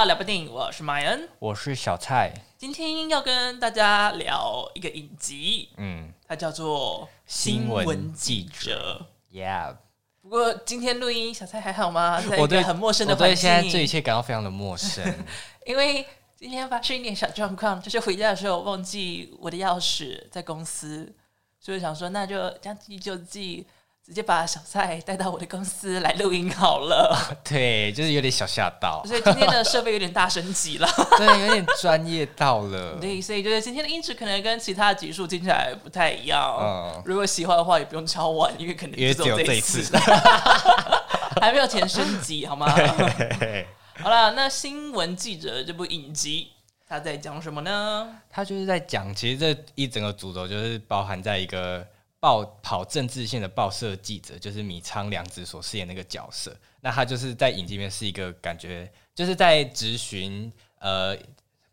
到聊部电影，我是麦恩，我是小蔡。今天要跟大家聊一个影集，嗯，它叫做《新闻记者》。Yeah。不过今天录音，小蔡还好吗？在一个很陌生的环境，我对现在这一切感到非常的陌生，因为今天发生一点小状况，就是回家的时候忘记我的钥匙在公司，所以想说那就将计就计。直接把小蔡带到我的公司来录音好了。对，就是有点小吓到，所以今天的设备有点大升级了。对，有点专业到了。对，所以就是今天的音质可能跟其他的集数听起来不太一样。嗯，如果喜欢的话，也不用敲碗，因为可能只有这一次，还没有钱升级，好吗？好了，那新闻记者这部影集，他在讲什么呢？他就是在讲，其实这一整个主轴就是包含在一个。报跑政治线的报社记者就是米仓凉子所饰演那个角色，那他就是在影集里面是一个感觉就是在质询呃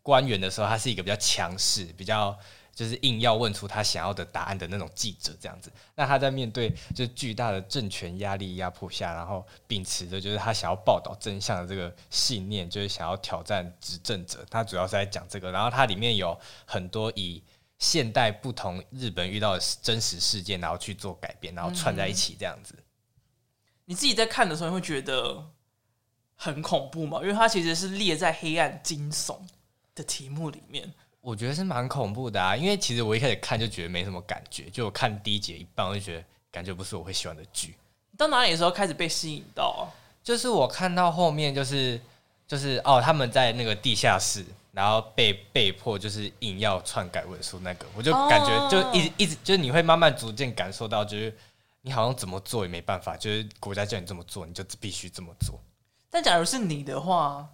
官员的时候，他是一个比较强势、比较就是硬要问出他想要的答案的那种记者这样子。那他在面对就是巨大的政权压力压迫下，然后秉持着就是他想要报道真相的这个信念，就是想要挑战执政者。他主要是在讲这个，然后它里面有很多以。现代不同日本遇到的真实事件，然后去做改编，然后串在一起这样子。你自己在看的时候，你会觉得很恐怖吗？因为它其实是列在黑暗惊悚的题目里面。我觉得是蛮恐怖的啊，因为其实我一开始看就觉得没什么感觉，就我看第一节一半，我就觉得感觉不是我会喜欢的剧。到哪里的时候开始被吸引到啊？就是我看到后面，就是就是哦，他们在那个地下室。然后被被迫就是硬要篡改文书那个，我就感觉就一直一直就是你会慢慢逐渐感受到，就是你好像怎么做也没办法，就是国家叫你这么做，你就必须这么做。但假如是你的话，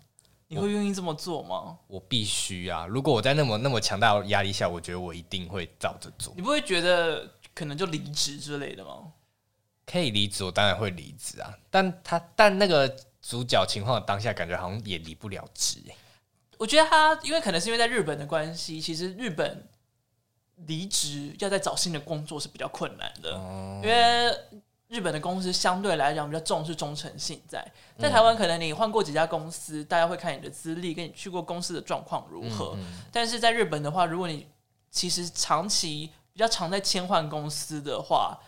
你会愿意这么做吗？我，我必须啊！如果我在那么那么强大的压力下，我觉得我一定会照着做。你不会觉得可能就离职之类的吗？可以离职，我当然会离职啊！但他但那个主角情况当下，感觉好像也离不了职欸。我觉得他，因为可能是因为在日本的关系，其实日本离职要再找新的工作是比较困难的，因为日本的公司相对来讲比较重视忠诚性在。在台湾，可能你换过几家公司，大家会看你的资历，跟你去过公司的状况如何。但是在日本的话，如果你其实长期比较常在切换公司的话，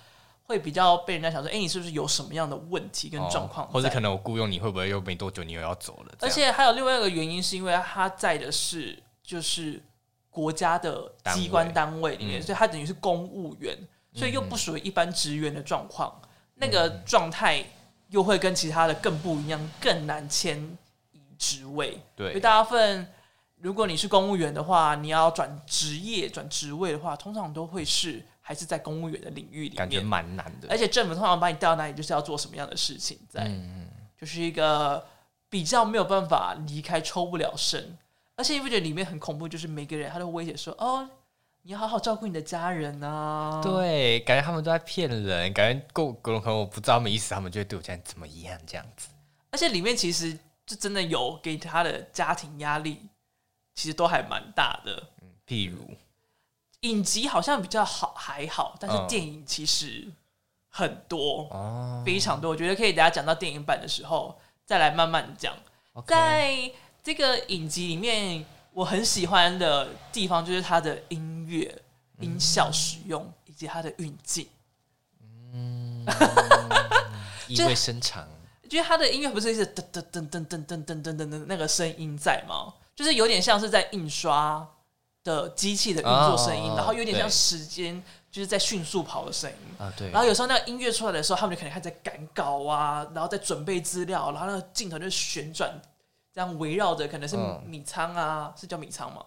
会比较被人家想说，哎、欸，你是不是有什么样的问题跟状况？或者可能我雇佣你会不会又没多久你又要走了？而且还有另外一个原因，是因为他在的是就是国家的机关单位里面，所以他等于是公务员，所以又不属于一般职员的状况，那个状态又会跟其他的更不一样，更难迁移职位。对，所以大部分，如果你是公务员的话，你要转职业、转职位的话，通常都会是。还是在公务员的领域里面，感觉蛮难的。而且政府通常把你调到哪里，就是要做什么样的事情，在，就是一个比较没有办法离开、抽不了身。而且你不觉得里面很恐怖？就是每个人他都威胁说：“哦，你要好好照顾你的家人啊。”对，感觉他们都在骗人，感觉够可能我不知道他们意思，他们就会对我这样怎么样这样子。而且里面其实就真的有给他的家庭压力，其实都还蛮大的。嗯，譬如。影集好像比较好，还好，但是电影其实很多，哦、非常多。我觉得可以等下讲到电影版的时候再来慢慢讲。在这个影集里面，我很喜欢的地方就是它的音乐、音效使用、嗯、以及它的运镜。嗯，意味深长。因为它的音乐不是一直噔噔噔噔噔噔噔噔噔那个声音在吗？就是有点像是在印刷。的机器的运作声音，然后有点像时间就是在迅速跑的声音啊，对。然后有时候那个音乐出来的时候，他们就可能还在赶稿啊，然后在准备资料，然后那个镜头就旋转，这样围绕着，可能是米仓啊，是叫米仓吗？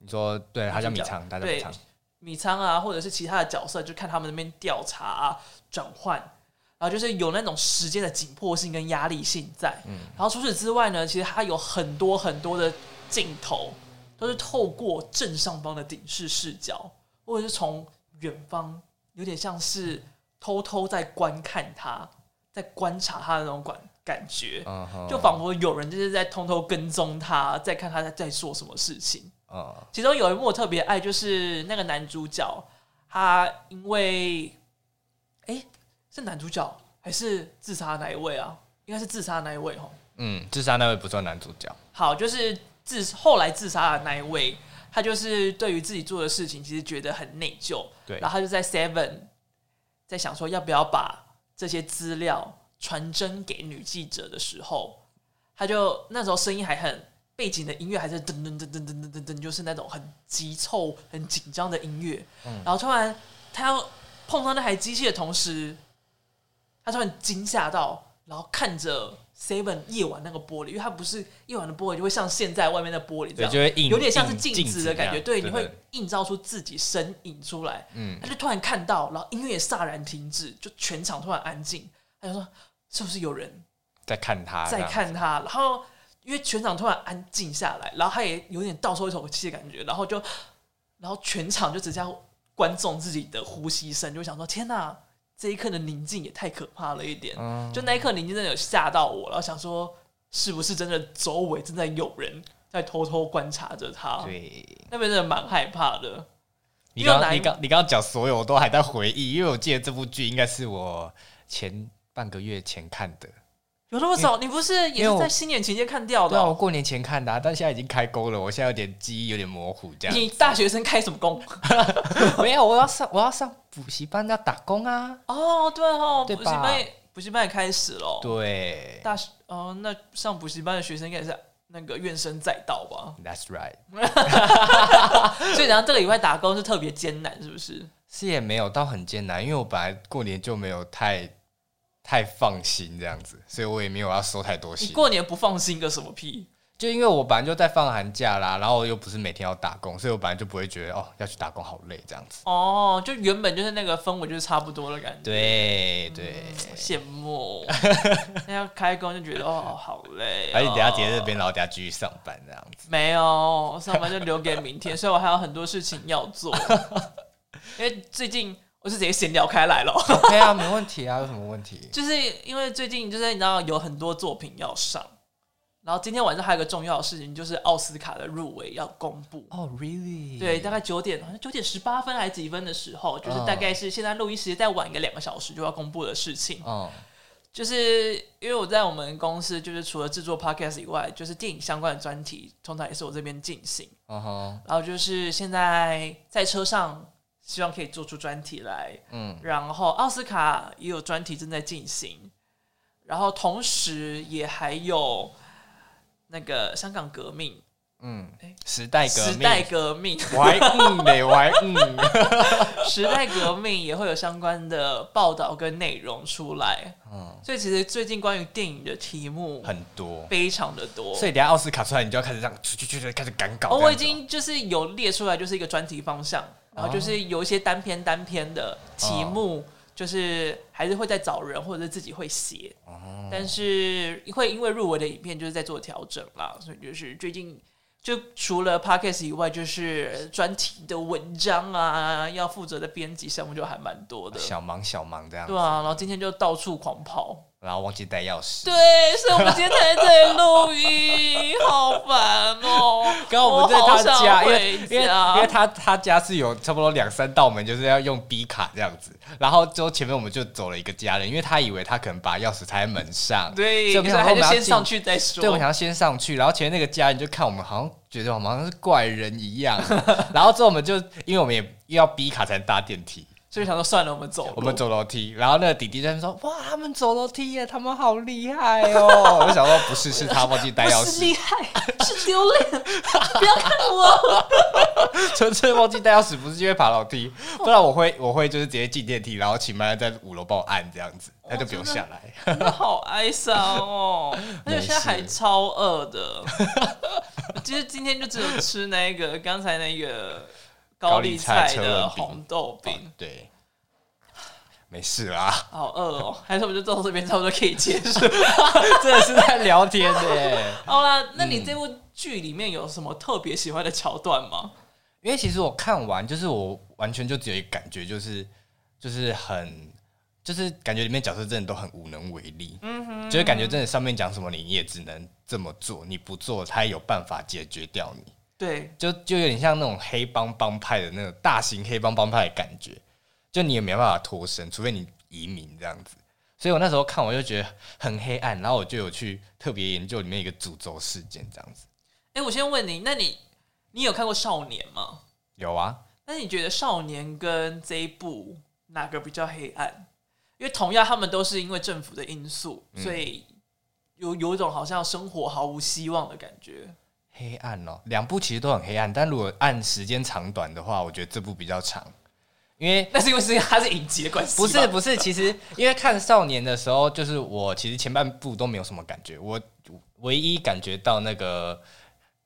你说对，他叫米仓，他叫米仓。米仓啊，或者是其他的角色，就看他们那边调查啊、转换，然后就是有那种时间的紧迫性跟压力性在。嗯。然后除此之外呢，其实它有很多很多的镜头。都是透过正上方的顶视视角，或者是从远方，有点像是偷偷在观看他，在观察他的那种感感觉，uh huh. 就仿佛有人就是在偷偷跟踪他，在看他在在做什么事情。Uh huh. 其中有一幕我特别爱，就是那个男主角，他因为，哎、欸，是男主角还是自杀哪一位啊？应该是自杀那一位哦。嗯，自杀那位不算男主角。好，就是自后来自杀的那一位，他就是对于自己做的事情其实觉得很内疚。对，然后他就在 Seven 在想说要不要把这些资料传真给女记者的时候，他就那时候声音还很。背景的音乐还是噔噔噔噔噔噔噔噔，就是那种很急凑、很紧张的音乐。嗯，然后突然他要碰到那台机器的同时，他突然惊吓到，然后看着 Seven 夜晚那个玻璃，因为它不是夜晚的玻璃，就会像现在外面的玻璃这样，就会有点像是镜子的感觉。对，你会映照出自己身影出来。嗯，他就突然看到，然后音乐也刹然停止，就全场突然安静。他就说：“是不是有人在看他？在看他？”然后。因为全场突然安静下来，然后他也有点倒抽一口气的感觉，然后就，然后全场就只剩观众自己的呼吸声，就想说：天哪，这一刻的宁静也太可怕了一点。嗯、就那一刻宁静真的有吓到我，然后想说，是不是真的周围正在有人在偷偷观察着他？对，那边真的蛮害怕的。你刚你刚你刚刚讲所有，我都还在回忆，因为我记得这部剧应该是我前半个月前看的。有那么早？你不是也是在新年期间看掉的？对，我过年前看的，啊，但现在已经开工了。我现在有点记忆有点模糊，这样。你大学生开什么工？没有，我要上我要上补习班要打工啊。哦，对哦，补习班补习班也开始了。对，大学哦，那上补习班的学生应该也是那个怨声载道吧？That's right。所以然后这个以外打工是特别艰难，是不是？是也没有到很艰难，因为我本来过年就没有太。太放心这样子，所以我也没有要收太多心。你过年不放心个什么屁？就因为我本来就在放寒假啦，然后又不是每天要打工，所以我本来就不会觉得哦要去打工好累这样子。哦，就原本就是那个氛围就是差不多的感觉。对对，羡、嗯、慕。那要开工就觉得哦好累、哦，而且等下接在这边，然后等下继续上班这样子。没有，上班就留给明天，所以我还有很多事情要做。因为最近。我是直接闲聊开来了，对啊，没问题啊，有什么问题？就是因为最近就是你知道有很多作品要上，然后今天晚上还有个重要的事情，就是奥斯卡的入围要公布。哦、oh,，really？对，大概九点，好像九点十八分还是几分的时候，就是大概是现在录音时间再晚一个两个小时就要公布的事情。哦、oh.，就是因为我在我们公司，就是除了制作 podcast 以外，就是电影相关的专题，通常也是我这边进行。哦、uh -huh. 然后就是现在在车上。希望可以做出专题来，嗯，然后奥斯卡也有专题正在进行，然后同时也还有那个香港革命，嗯，时代革命，时代革命，我还嗯嘞，我还嗯，时代革命也会有相关的报道跟内容出来，嗯，所以其实最近关于电影的题目很多，非常的多，所以等下奥斯卡出来，你就要开始这样去去去开始赶稿，哦，我已经就是有列出来，就是一个专题方向。然后就是有一些单篇单篇的题目，就是还是会在找人，或者是自己会写。但是会因为入围的影片就是在做调整啦，所以就是最近就除了 Podcast 以外，就是专题的文章啊，要负责的编辑项目就还蛮多的，小忙小忙这样。对啊，然后今天就到处狂跑。然后忘记带钥匙，对，所以我们今天才在录音，好烦哦。刚刚我们在他家，因为因为因为他他家是有差不多两三道门，就是要用 B 卡这样子。然后之后前面我们就走了一个家人，因为他以为他可能把钥匙插在门上，对，所以我们还是先上去再说。对，我们想要先上去，然后前面那个家人就看我们好像觉得我们好像是怪人一样。然后之后我们就因为我们也又要 B 卡才能搭电梯。所以想说算了，我们走。我们走楼梯，然后那个弟弟在那说：“哇，他们走楼梯耶，他们好厉害哦！”我就想说：“不是，是他忘记带钥匙。”是厉害，是丢脸，不要看我。纯粹忘记带钥匙，不是因为爬楼梯，不然我会，我会就是直接进电梯，然后请妈妈在五楼帮我按这样子，他就不用下来。好哀伤哦，而且现在还超饿的。其实今天就只有吃那个刚才那个。高丽菜的红豆饼，对，没事啦。好饿哦，还是我们就坐到这边，差不多可以结束。真的是在聊天的。好啦，那你这部剧里面有什么特别喜欢的桥段吗？因为其实我看完，就是我完全就只有一个感觉，就是就是很，就是感觉里面角色真的都很无能为力。嗯哼，就是感觉真的上面讲什么，你也只能这么做，你不做，他也有办法解决掉你。对，就就有点像那种黑帮帮派的那种大型黑帮帮派的感觉，就你也没办法脱身，除非你移民这样子。所以我那时候看我就觉得很黑暗，然后我就有去特别研究里面一个诅咒事件这样子。哎、欸，我先问你，那你你有看过少年吗？有啊。那你觉得少年跟这一部哪个比较黑暗？因为同样他们都是因为政府的因素，嗯、所以有有一种好像生活毫无希望的感觉。黑暗哦，两部其实都很黑暗，但如果按时间长短的话，我觉得这部比较长。因为 那是因为是它是影集的关系，不是 不是，其实因为看少年的时候，就是我其实前半部都没有什么感觉，我唯一感觉到那个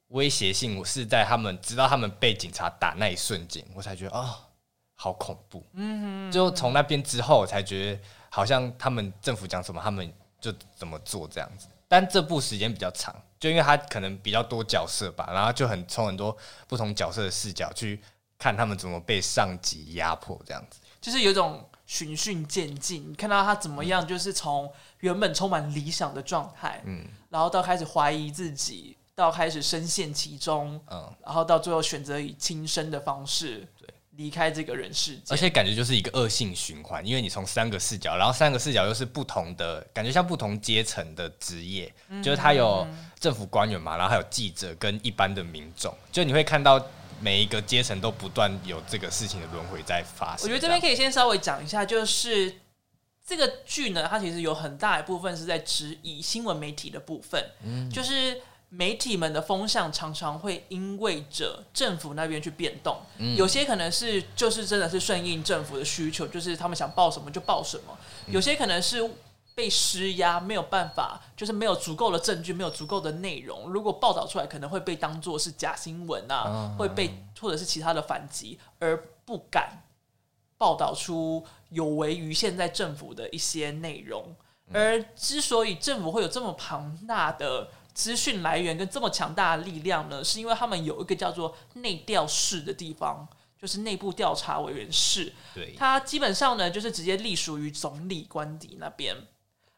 威胁性，我是在他们直到他们被警察打那一瞬间，我才觉得啊、哦，好恐怖。嗯哼，就从那边之后，我才觉得好像他们政府讲什么，他们就怎么做这样子。但这部时间比较长，就因为他可能比较多角色吧，然后就很从很多不同角色的视角去。看他们怎么被上级压迫，这样子就是有一种循序渐进，看到他怎么样，就是从原本充满理想的状态，嗯，然后到开始怀疑自己，到开始深陷其中，嗯，然后到最后选择以轻生的方式对离开这个人世界，而且感觉就是一个恶性循环，因为你从三个视角，然后三个视角又是不同的，感觉像不同阶层的职业，嗯、就是他有政府官员嘛，然后还有记者跟一般的民众，就你会看到。每一个阶层都不断有这个事情的轮回在发生。我觉得这边可以先稍微讲一下，就是这个剧呢，它其实有很大一部分是在质疑新闻媒体的部分。嗯，就是媒体们的风向常常会因为着政府那边去变动。嗯，有些可能是就是真的是顺应政府的需求，就是他们想报什么就报什么。有些可能是。被施压，没有办法，就是没有足够的证据，没有足够的内容。如果报道出来，可能会被当做是假新闻啊，会被或者是其他的反击，而不敢报道出有违于现在政府的一些内容。而之所以政府会有这么庞大的资讯来源跟这么强大的力量呢，是因为他们有一个叫做内调室的地方，就是内部调查委员室。对，它基本上呢，就是直接隶属于总理官邸那边。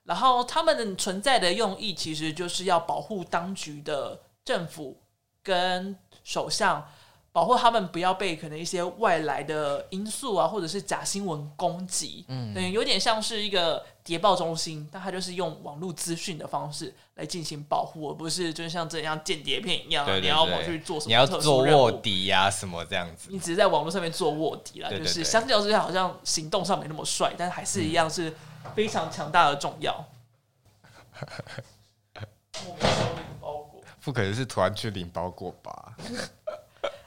然后他们的存在的用意，其实就是要保护当局的政府跟首相，保护他们不要被可能一些外来的因素啊，或者是假新闻攻击。嗯，对，有点像是一个谍报中心，但它就是用网络资讯的方式来进行保护，而不是就像这样间谍片一样，你要我去做什么？你要做卧底呀、啊，什么这样子？你只是在网络上面做卧底啦，就是相较之下好像行动上没那么帅，但还是一样是。嗯非常强大的重要。不可能是突然去领包裹吧？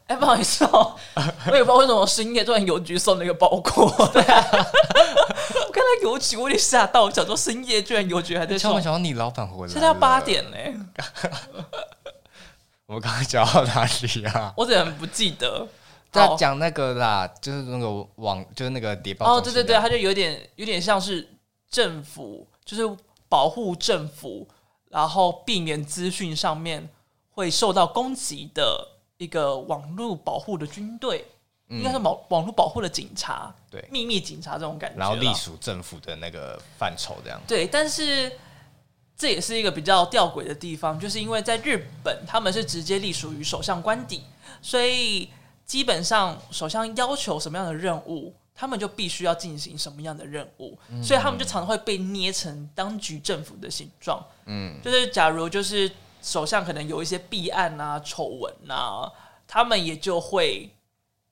哎、欸，不好意思哦，我也不知道为什么深夜突然邮局送了一个包裹。对啊，我看到邮局，我有点吓到，我想说深夜居然邮局还在送。我想说你老板回来，现在要八点嘞。我们刚刚讲到哪里啊？我怎么不记得？在讲那个啦，就是那个网，就是那个谍报。哦，对对对，他就有点有点像是。政府就是保护政府，然后避免资讯上面会受到攻击的一个网络保护的军队，嗯、应该是网网络保护的警察，对，秘密警察这种感觉，然后隶属政府的那个范畴这样。对，但是这也是一个比较吊诡的地方，就是因为在日本，他们是直接隶属于首相官邸，所以基本上首相要求什么样的任务。他们就必须要进行什么样的任务，嗯、所以他们就常常会被捏成当局政府的形状。嗯，就是假如就是首相可能有一些弊案啊、丑闻啊，他们也就会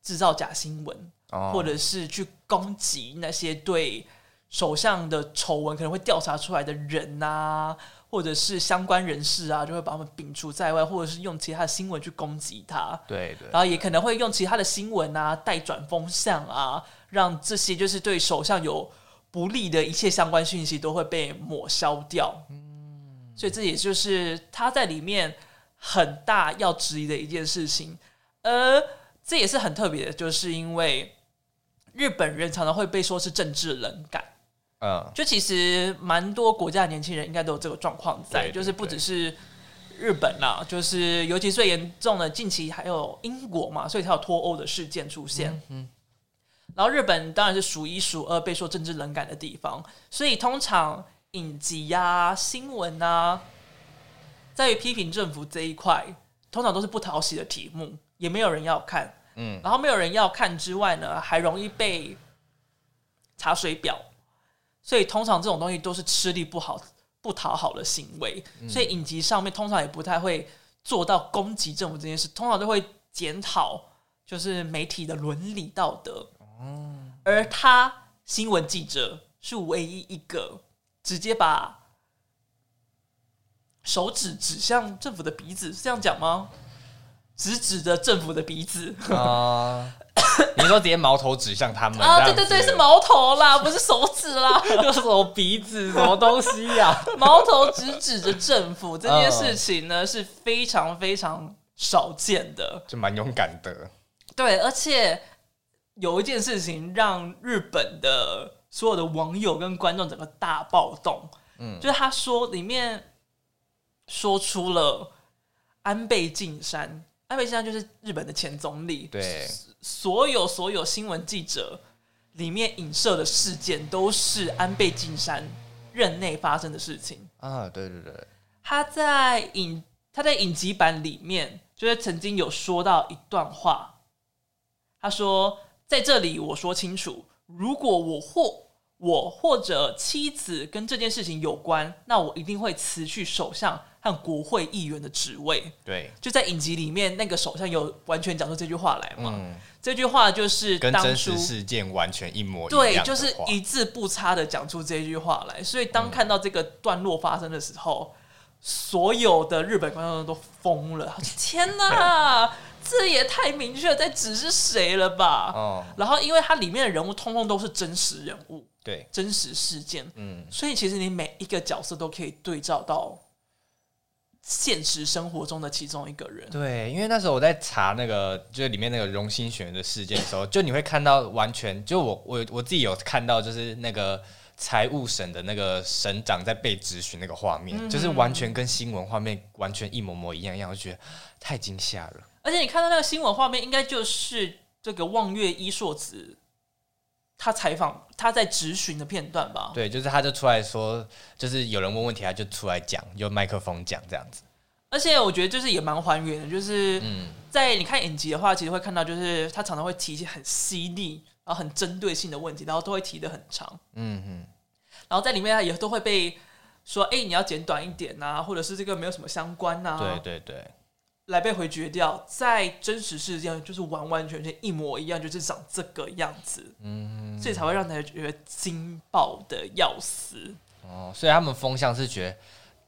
制造假新闻，哦、或者是去攻击那些对首相的丑闻可能会调查出来的人啊。或者是相关人士啊，就会把他们摒除在外，或者是用其他的新闻去攻击他。对对。然后也可能会用其他的新闻啊，带转风向啊，让这些就是对首相有不利的一切相关讯息都会被抹消掉。嗯。所以这也就是他在里面很大要质疑的一件事情。而这也是很特别的，就是因为日本人常常会被说是政治冷感。嗯，就其实蛮多国家的年轻人应该都有这个状况在，就是不只是日本啦，就是尤其最严重的，近期还有英国嘛，所以才有脱欧的事件出现。嗯，嗯，然后日本当然是数一数二被说政治冷感的地方，所以通常影集呀、啊、新闻啊，在于批评政府这一块，通常都是不讨喜的题目，也没有人要看。嗯，然后没有人要看之外呢，还容易被查水表。所以通常这种东西都是吃力不好不讨好的行为，嗯、所以影集上面通常也不太会做到攻击政府这件事，通常都会检讨就是媒体的伦理道德。哦，而他新闻记者是唯一一个直接把手指指向政府的鼻子，是这样讲吗？直指着政府的鼻子啊！你说直接矛头指向他们啊？对对对，是矛头啦，不是手指啦，又是什么鼻子？什么东西呀、啊？矛头直指着政府这件事情呢，是非常非常少见的，就蛮勇敢的。对，而且有一件事情让日本的所有的网友跟观众整个大暴动，嗯，就是他说里面说出了安倍晋三。安倍晋三就是日本的前总理，对，所有所有新闻记者里面影射的事件都是安倍晋三任内发生的事情。啊，对对对，他在影他在影集版里面就是曾经有说到一段话，他说在这里我说清楚，如果我或我或者妻子跟这件事情有关，那我一定会辞去首相。和国会议员的职位，对，就在影集里面，那个首相有完全讲出这句话来嘛？嗯，这句话就是当跟真实事件完全一模一样，对，就是一字不差的讲出这句话来。所以当看到这个段落发生的时候，嗯、所有的日本观众都疯了。天哪，这也太明确在指是谁了吧？哦，然后因为它里面的人物通通都是真实人物，对，真实事件，嗯，所以其实你每一个角色都可以对照到。现实生活中的其中一个人，对，因为那时候我在查那个，就是里面那个荣兴学园的事件的时候，就你会看到完全，就我我我自己有看到，就是那个财务省的那个省长在被质询那个画面，嗯、就是完全跟新闻画面完全一模模一样一样，我觉得太惊吓了。而且你看到那个新闻画面，应该就是这个望月一硕子。他采访他在质询的片段吧？对，就是他就出来说，就是有人问问题，他就出来讲，用麦克风讲这样子。而且我觉得就是也蛮还原的，就是在你看影集的话，其实会看到，就是他常常会提一些很犀利，然后很针对性的问题，然后都会提的很长。嗯嗯。然后在里面他也都会被说，哎、欸，你要剪短一点啊，或者是这个没有什么相关啊。对对对。来被回绝掉，在真实世界就是完完全全一模一样，就是长这个样子，嗯，所以才会让大家觉得惊爆的要死。哦，所以他们风向是觉得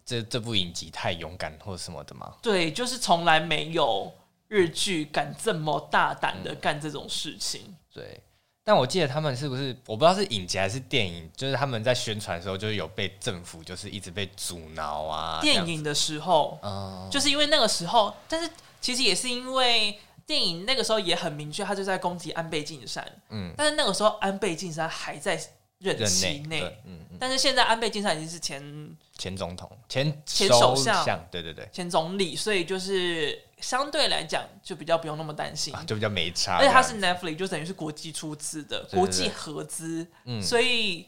这这部影集太勇敢或者什么的吗？对，就是从来没有日剧敢这么大胆的干这种事情。嗯、对。但我记得他们是不是我不知道是影集还是电影，就是他们在宣传的时候，就是有被政府就是一直被阻挠啊。电影的时候，嗯，就是因为那个时候，但是其实也是因为电影那个时候也很明确，他就在攻击安倍晋三。嗯，但是那个时候安倍晋三还在任期内，嗯，嗯，但是现在安倍晋三已经是前前总统、前前首相，对对对，前总理，所以就是。相对来讲，就比较不用那么担心，啊，就比较没差。而且它是 Netflix，就等于是国际出资的，对对对，国际合资，嗯，所以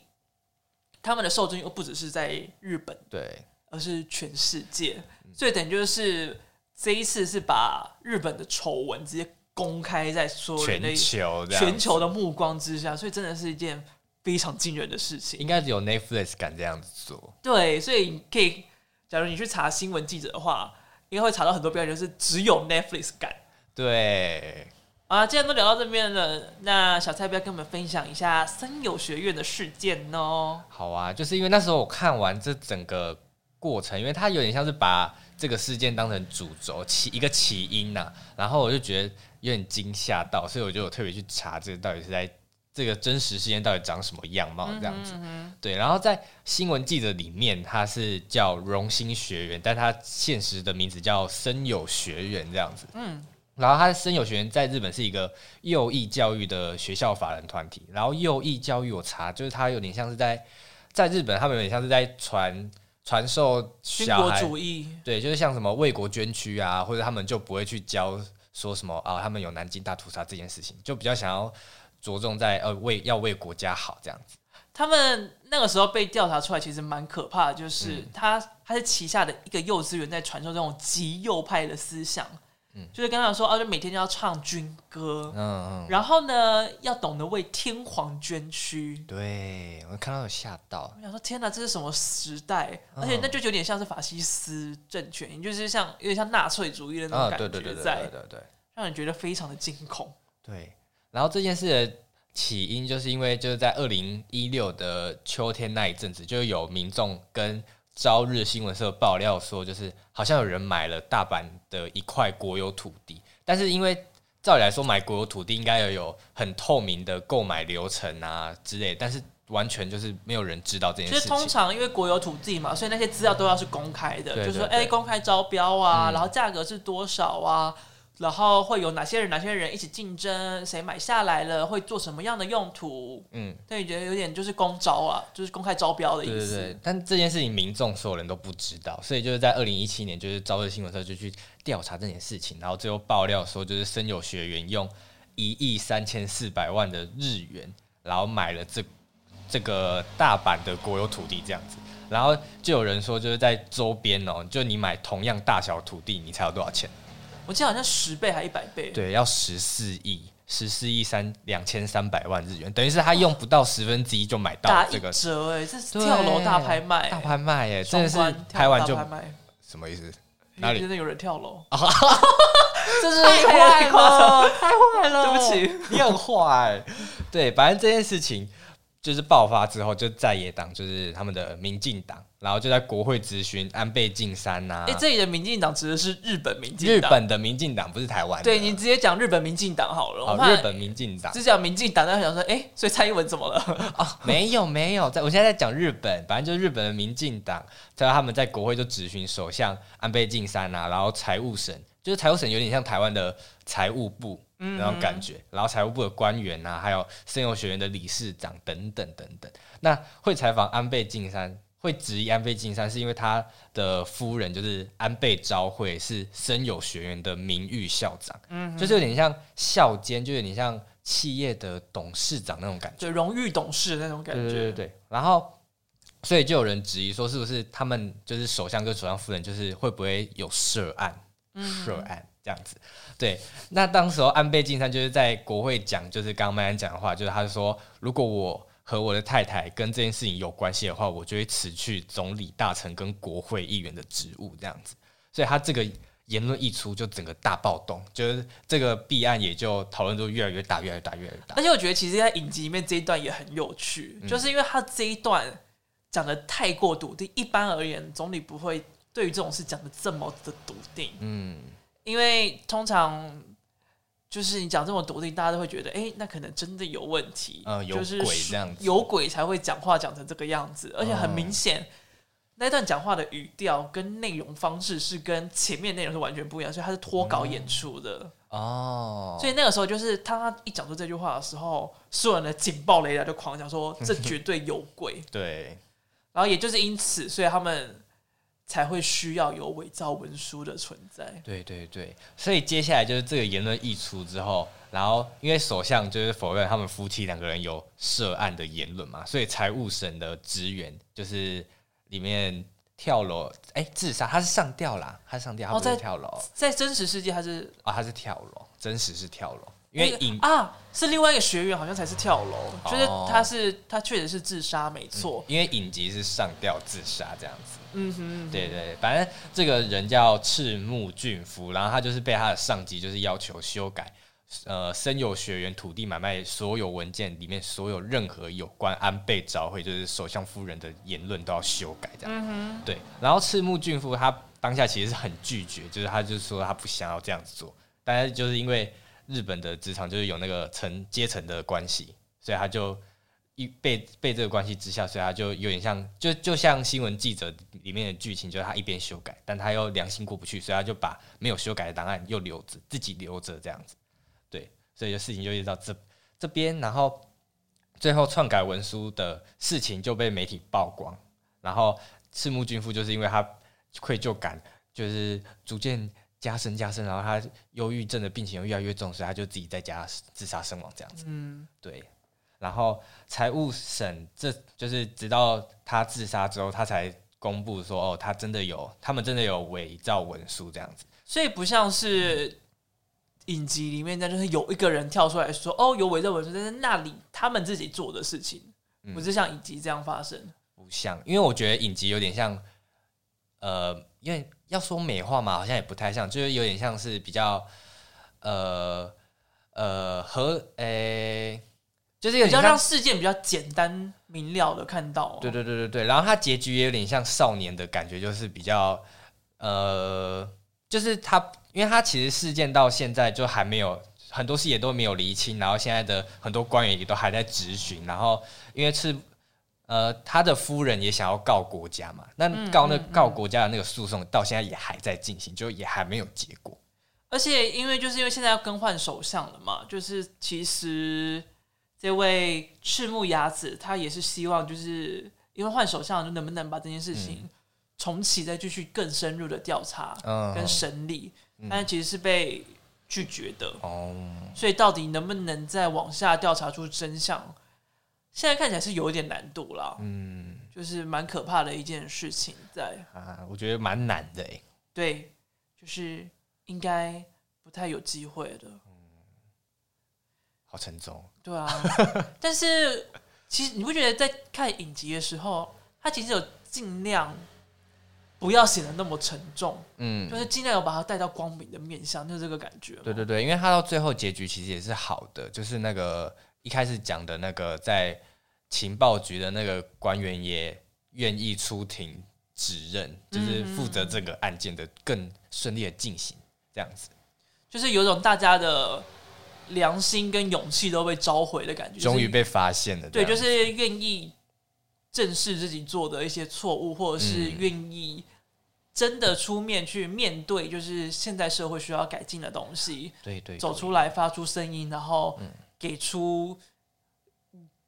他们的受众又不只是在日本，对，而是全世界。所以等于就是这一次是把日本的丑闻直接公开在所有全球全球的目光之下，所以真的是一件非常惊人的事情。应该只有 Netflix 敢这样子做。对，所以你可以，假如你去查新闻记者的话。应该会查到很多标题，就是只有 Netflix 敢。对啊，既然都聊到这边了，那小蔡不要跟我们分享一下森友学院的事件呢？好啊，就是因为那时候我看完这整个过程，因为它有点像是把这个事件当成主轴起一个起因呐、啊，然后我就觉得有点惊吓到，所以我就有特别去查这个到底是在。这个真实事件到底长什么样貌？这样子，嗯哼嗯哼，对。然后在新闻记者里面，他是叫荣兴学员，但他现实的名字叫森友学员，这样子。嗯。然后他的森友学员在日本是一个右翼教育的学校法人团体。然后右翼教育我查，就是他有点像是在在日本，他们有点像是在传传授小孩主义。对，就是像什么为国捐躯啊，或者他们就不会去教说什么啊，他们有南京大屠杀这件事情，就比较想要。着重在呃为要为国家好这样子，他们那个时候被调查出来，其实蛮可怕的，就是他他是旗下的一个幼稚园在传授这种极右派的思想，嗯，就是跟他说，哦、啊，就每天就要唱军歌，嗯嗯，然后呢，要懂得为天皇捐躯。对，我看到有吓到，我想说，天哪，这是什么时代？嗯、而且那就有点像是法西斯政权，就是像有点像纳粹主义的那种感觉在，对对对对对对，让人觉得非常的惊恐。对，然后这件事的起因就是因为就是在二零一六的秋天那一阵子，就有民众跟。朝日新闻社爆料说，就是好像有人买了大阪的一块国有土地，但是因为照理来说买国有土地应该要有很透明的购买流程啊之类，但是完全就是没有人知道这件事情。其实通常因为国有土地嘛，所以那些资料都要是公开的，嗯、就是说哎、欸，公开招标啊，嗯、然后价格是多少啊。然后会有哪些人？哪些人一起竞争？谁买下来了？会做什么样的用途？嗯，对，觉得有点就是公招啊，就是公开招标的意思。对对对。但这件事情民众所有人都不知道，所以就是在二零一七年，就是朝日新闻社就去调查这件事情，然后最后爆料说，就是森友学员用一亿三千四百万的日元，然后买了这这个大阪的国有土地这样子，然后就有人说，就是在周边哦，就你买同样大小土地，你才有多少钱？我记得好像十倍还一百倍，对，要十四亿，十四亿三两千三百万日元，等于是他用不到十分之一就买到这个折哎，这是跳楼大拍卖，大拍卖哎，真的是拍完就什么意思？哪里真的有人跳楼？这是太坏了，太坏了，对不起，你很坏。对，反正这件事情。就是爆发之后，就在野党，就是他们的民进党，然后就在国会质询安倍晋三呐。哎，这里的民进党指的是日本民进党，日本的民进党不是台湾。对，你直接讲日本民进党好了。好，日本民进党。只讲民进党，大家想说，哎，所以蔡英文怎么了？哦，没有没有，在我现在在讲日本，反正就是日本的民进党，在他们在国会就质询首相安倍晋三啊，然后财务省，就是财务省有点像台湾的财务部。那种感觉，然后财务部的官员啊，还有森友学院的理事长等等等等。那会采访安倍晋三，会质疑安倍晋三，是因为他的夫人就是安倍昭惠是森友学院的名誉校长，嗯，就是有点像校监，就有点像企业的董事长那种感觉，就荣誉董事那种感觉。对对对对。然后，所以就有人质疑说，是不是他们就是首相跟首相夫人，就是会不会有涉案？嗯，涉案。这样子，对，那当时候安倍晋三就是在国会讲，就是刚刚麦安讲的话，就是他说，如果我和我的太太跟这件事情有关系的话，我就会辞去总理大臣跟国会议员的职务，这样子。所以他这个言论一出，就整个大暴动，就是这个弊案也就讨论度越来越大，越来越大，越来越大。而且我觉得，其实，在影集里面这一段也很有趣，嗯、就是因为他这一段讲的太过笃定，一般而言，总理不会对于这种事讲的这么的笃定，嗯。因为通常就是你讲这么笃定，大家都会觉得，哎，那可能真的有问题，嗯，有鬼这样子，有鬼才会讲话讲成这个样子，而且很明显，嗯、那段讲话的语调跟内容方式是跟前面内容是完全不一样，所以他是脱稿演出的、嗯、哦。所以那个时候就是他一讲出这句话的时候，所有人的警报雷达就狂讲说，这绝对有鬼。对，然后也就是因此，所以他们。才会需要有伪造文书的存在。对对对，所以接下来就是这个言论一出之后，然后因为首相就是否认他们夫妻两个人有涉案的言论嘛，所以财务省的职员就是里面跳楼，哎，自杀，他是上吊啦，他是上吊，他不是跳楼。哦，在真实世界他是啊，他是跳楼，真实是跳楼。因为影啊，是另外一个学员，好像才是跳楼，哦、就是他是他确实是自杀，没错、嗯。因为影集是上吊自杀这样子，嗯哼，对，对对，反正这个人叫赤木俊夫，然后他就是被他的上级就是要求修改，呃，森友学园土地买卖所有文件里面所有任何有关安倍昭惠就是首相夫人的言论都要修改这样，嗯哼，对。然后赤木俊夫他当下其实是很拒绝，就是他就是说他不想要这样子做，但是就是因为。日本的职场就是有那个层阶层的关系，所以他就一被被这个关系之下，所以他就有点像就就像新闻记者里面的剧情，就是他一边修改，但他又良心过不去，所以他就把没有修改的档案又留着，自己留着这样子。对，所以就事情就一直到这这边，然后最后篡改文书的事情就被媒体曝光，然后赤木俊夫就是因为他愧疚感就是逐渐。加深加深，然后他忧郁症的病情又越来越重，所以他就自己在家自杀身亡这样子。嗯，对。然后财务省这就是直到他自杀之后，他才公布说，哦，他真的有，他们真的有伪造文书这样子。所以不像是影集里面，那就是有一个人跳出来说：“哦，有伪造文书，但是那里他们自己做的事情，嗯、不是像影集这样发生。”不像，因为我觉得影集有点像，呃，因为要说美化嘛，好像也不太像，就是有点像是比较，呃呃和诶、欸，就是比较让事件比较简单明了的看到、哦。对对对对对，然后他结局也有点像少年的感觉，就是比较呃，就是他。因为他其实事件到现在就还没有很多事也都没有厘清，然后现在的很多官员也都还在质询，然后因为是呃他的夫人也想要告国家嘛，那告那告国家的那个诉讼到现在也还在进行，就也还没有结果。而且因为就是因为现在要更换首相了嘛，就是其实这位赤木雅子他也是希望就是因为换首相，就能不能把这件事情重启，再继续更深入的调查跟审理。但其实是被拒绝的哦，所以到底能不能再往下调查出真相？现在看起来是有一点难度了，嗯，就是蛮可怕的一件事情在。啊，我觉得蛮难的哎，对，就是应该不太有机会的，嗯，好沉重，对啊，但是其实你不觉得在看影集的时候，他其实有尽量。不要显得那么沉重，嗯，就是尽量有把它带到光明的面向，就是这个感觉。对对对，因为他到最后结局其实也是好的，就是那个一开始讲的那个在情报局的那个官员也愿意出庭指认，就是负责这个案件的更顺利的进行，这样子，就是有种大家的良心跟勇气都被召回的感觉，终于被发现了。对，就是愿意。正视自己做的一些错误，或者是愿意真的出面去面对，就是现在社会需要改进的东西。对对，走出来发出声音，然后给出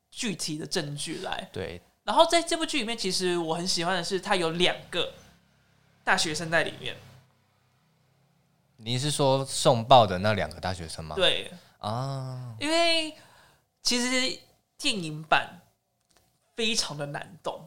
具体的证据来。对。然后在这部剧里面，其实我很喜欢的是，他有两个大学生在里面。你是说送报的那两个大学生吗？对啊，因为其实电影版。非常的难懂，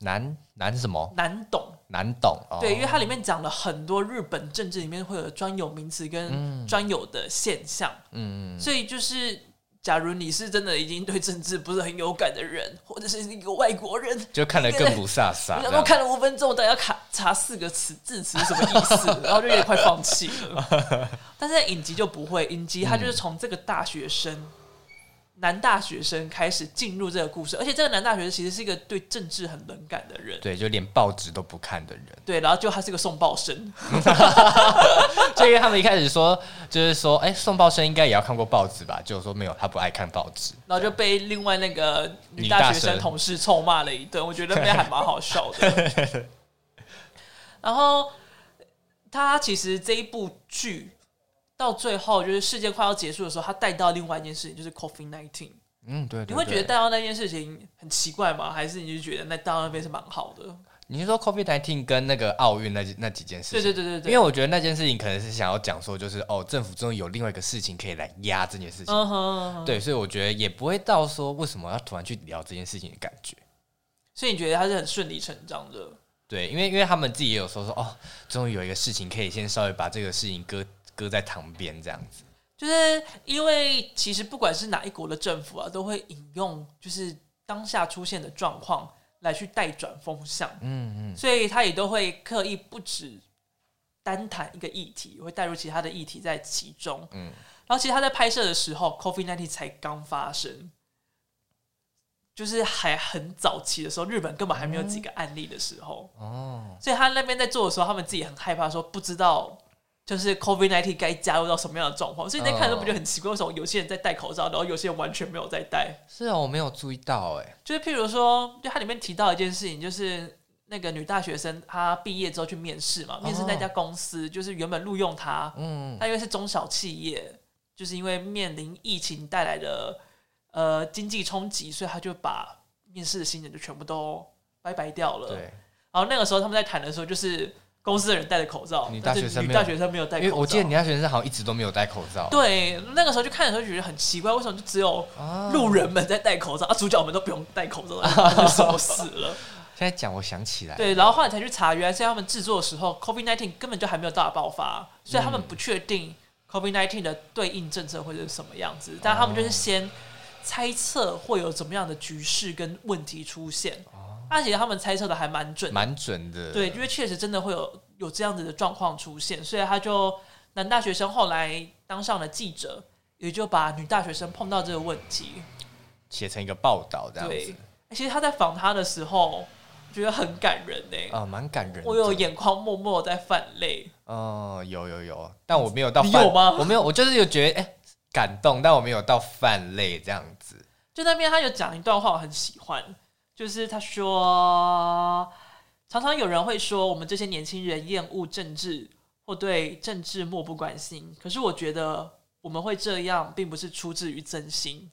难难什么？难懂，难懂。对，因为它里面讲了很多日本政治里面会有专有名词跟专有的现象。嗯，所以就是，假如你是真的已经对政治不是很有感的人，或者是一个外国人，就看得更不飒飒。然后看了五分钟，大家卡查四个词字词什么意思，然后就有点快放弃了。但是在影集就不会，影集它就是从这个大学生。男大学生开始进入这个故事，而且这个男大学生其实是一个对政治很冷感的人，对，就连报纸都不看的人，对，然后就他是个送报生，就因为他们一开始说，就是说，哎、欸，送报生应该也要看过报纸吧？就是说没有，他不爱看报纸，然后就被另外那个女大学生同事臭骂了一顿，我觉得那边还蛮好笑的。然后他其实这一部剧。到最后，就是世界快要结束的时候，他带到另外一件事情，就是 COVID-19。嗯，对。你会觉得带到那件事情很奇怪吗？还是你就觉得那带到那边是蛮好的？你是说 COVID-19 跟那个奥运那那几件事情？对对对对对。因为我觉得那件事情可能是想要讲说，就是哦，政府终于有另外一个事情可以来压这件事情。嗯哼 uh huh. 对，所以我觉得也不会到说为什么要突然去聊这件事情的感觉。所以你觉得他是很顺理成章的？对，因为因为他们自己也有说说哦，终于有一个事情可以先稍微把这个事情搁搁在旁边这样子。就是因为其实不管是哪一国的政府啊，都会引用就是当下出现的状况来去带转风向，嗯嗯，所以他也都会刻意不止单谈一个议题，会带入其他的议题在其中，嗯，然后其实他在拍摄的时候，COVID-19 才刚发生，就是还很早期的时候，日本根本还没有几个案例的时候，哦，所以他那边在做的时候，他们自己很害怕，说不知道。就是 COVID-19 该加入到什么样的状况，所以你在看的时候不觉得很奇怪？为什么有些人在戴口罩，然后有些人完全没有在戴？是啊，我没有注意到哎。就是譬如说，就它里面提到一件事情，就是那个女大学生她毕业之后去面试嘛，面试那家公司，就是原本录用她，嗯，她因为是中小企业，就是因为面临疫情带来的呃经济冲击，所以她就把面试的新人就全部都拜拜掉了。对，然后那个时候他们在谈的时候，就是。公司的人戴着口罩，女大学生女大学生没有戴口罩。因为我记得女大学生好像一直都没有戴口罩。对，那个时候就看的时候觉得很奇怪，为什么就只有路人们在戴口罩，啊，主角们都不用戴口罩？什么死了？现在讲，我想起来。对，然后后来才去查，原来是他们制作的时候，COVID-19 根本就还没有大爆发，所以他们不确定 COVID-19 的对应政策会是什么样子，但他们就是先猜测会有怎么样的局势跟问题出现。而且他们猜测的还蛮准，蛮准的。对，因为确实真的会有有这样子的状况出现，所以他就男大学生后来当上了记者，也就把女大学生碰到这个问题写成一个报道这样子。其实他在访他的时候，觉得很感人呢。啊、哦，蛮感人。我有眼眶默默在泛泪。哦，有有有，但我没有到泛。你有吗？我没有，我就是有觉得哎、欸、感动，但我没有到泛泪这样子。就那边他有讲一段话，我很喜欢。就是他说，常常有人会说我们这些年轻人厌恶政治或对政治漠不关心。可是我觉得我们会这样，并不是出自于真心。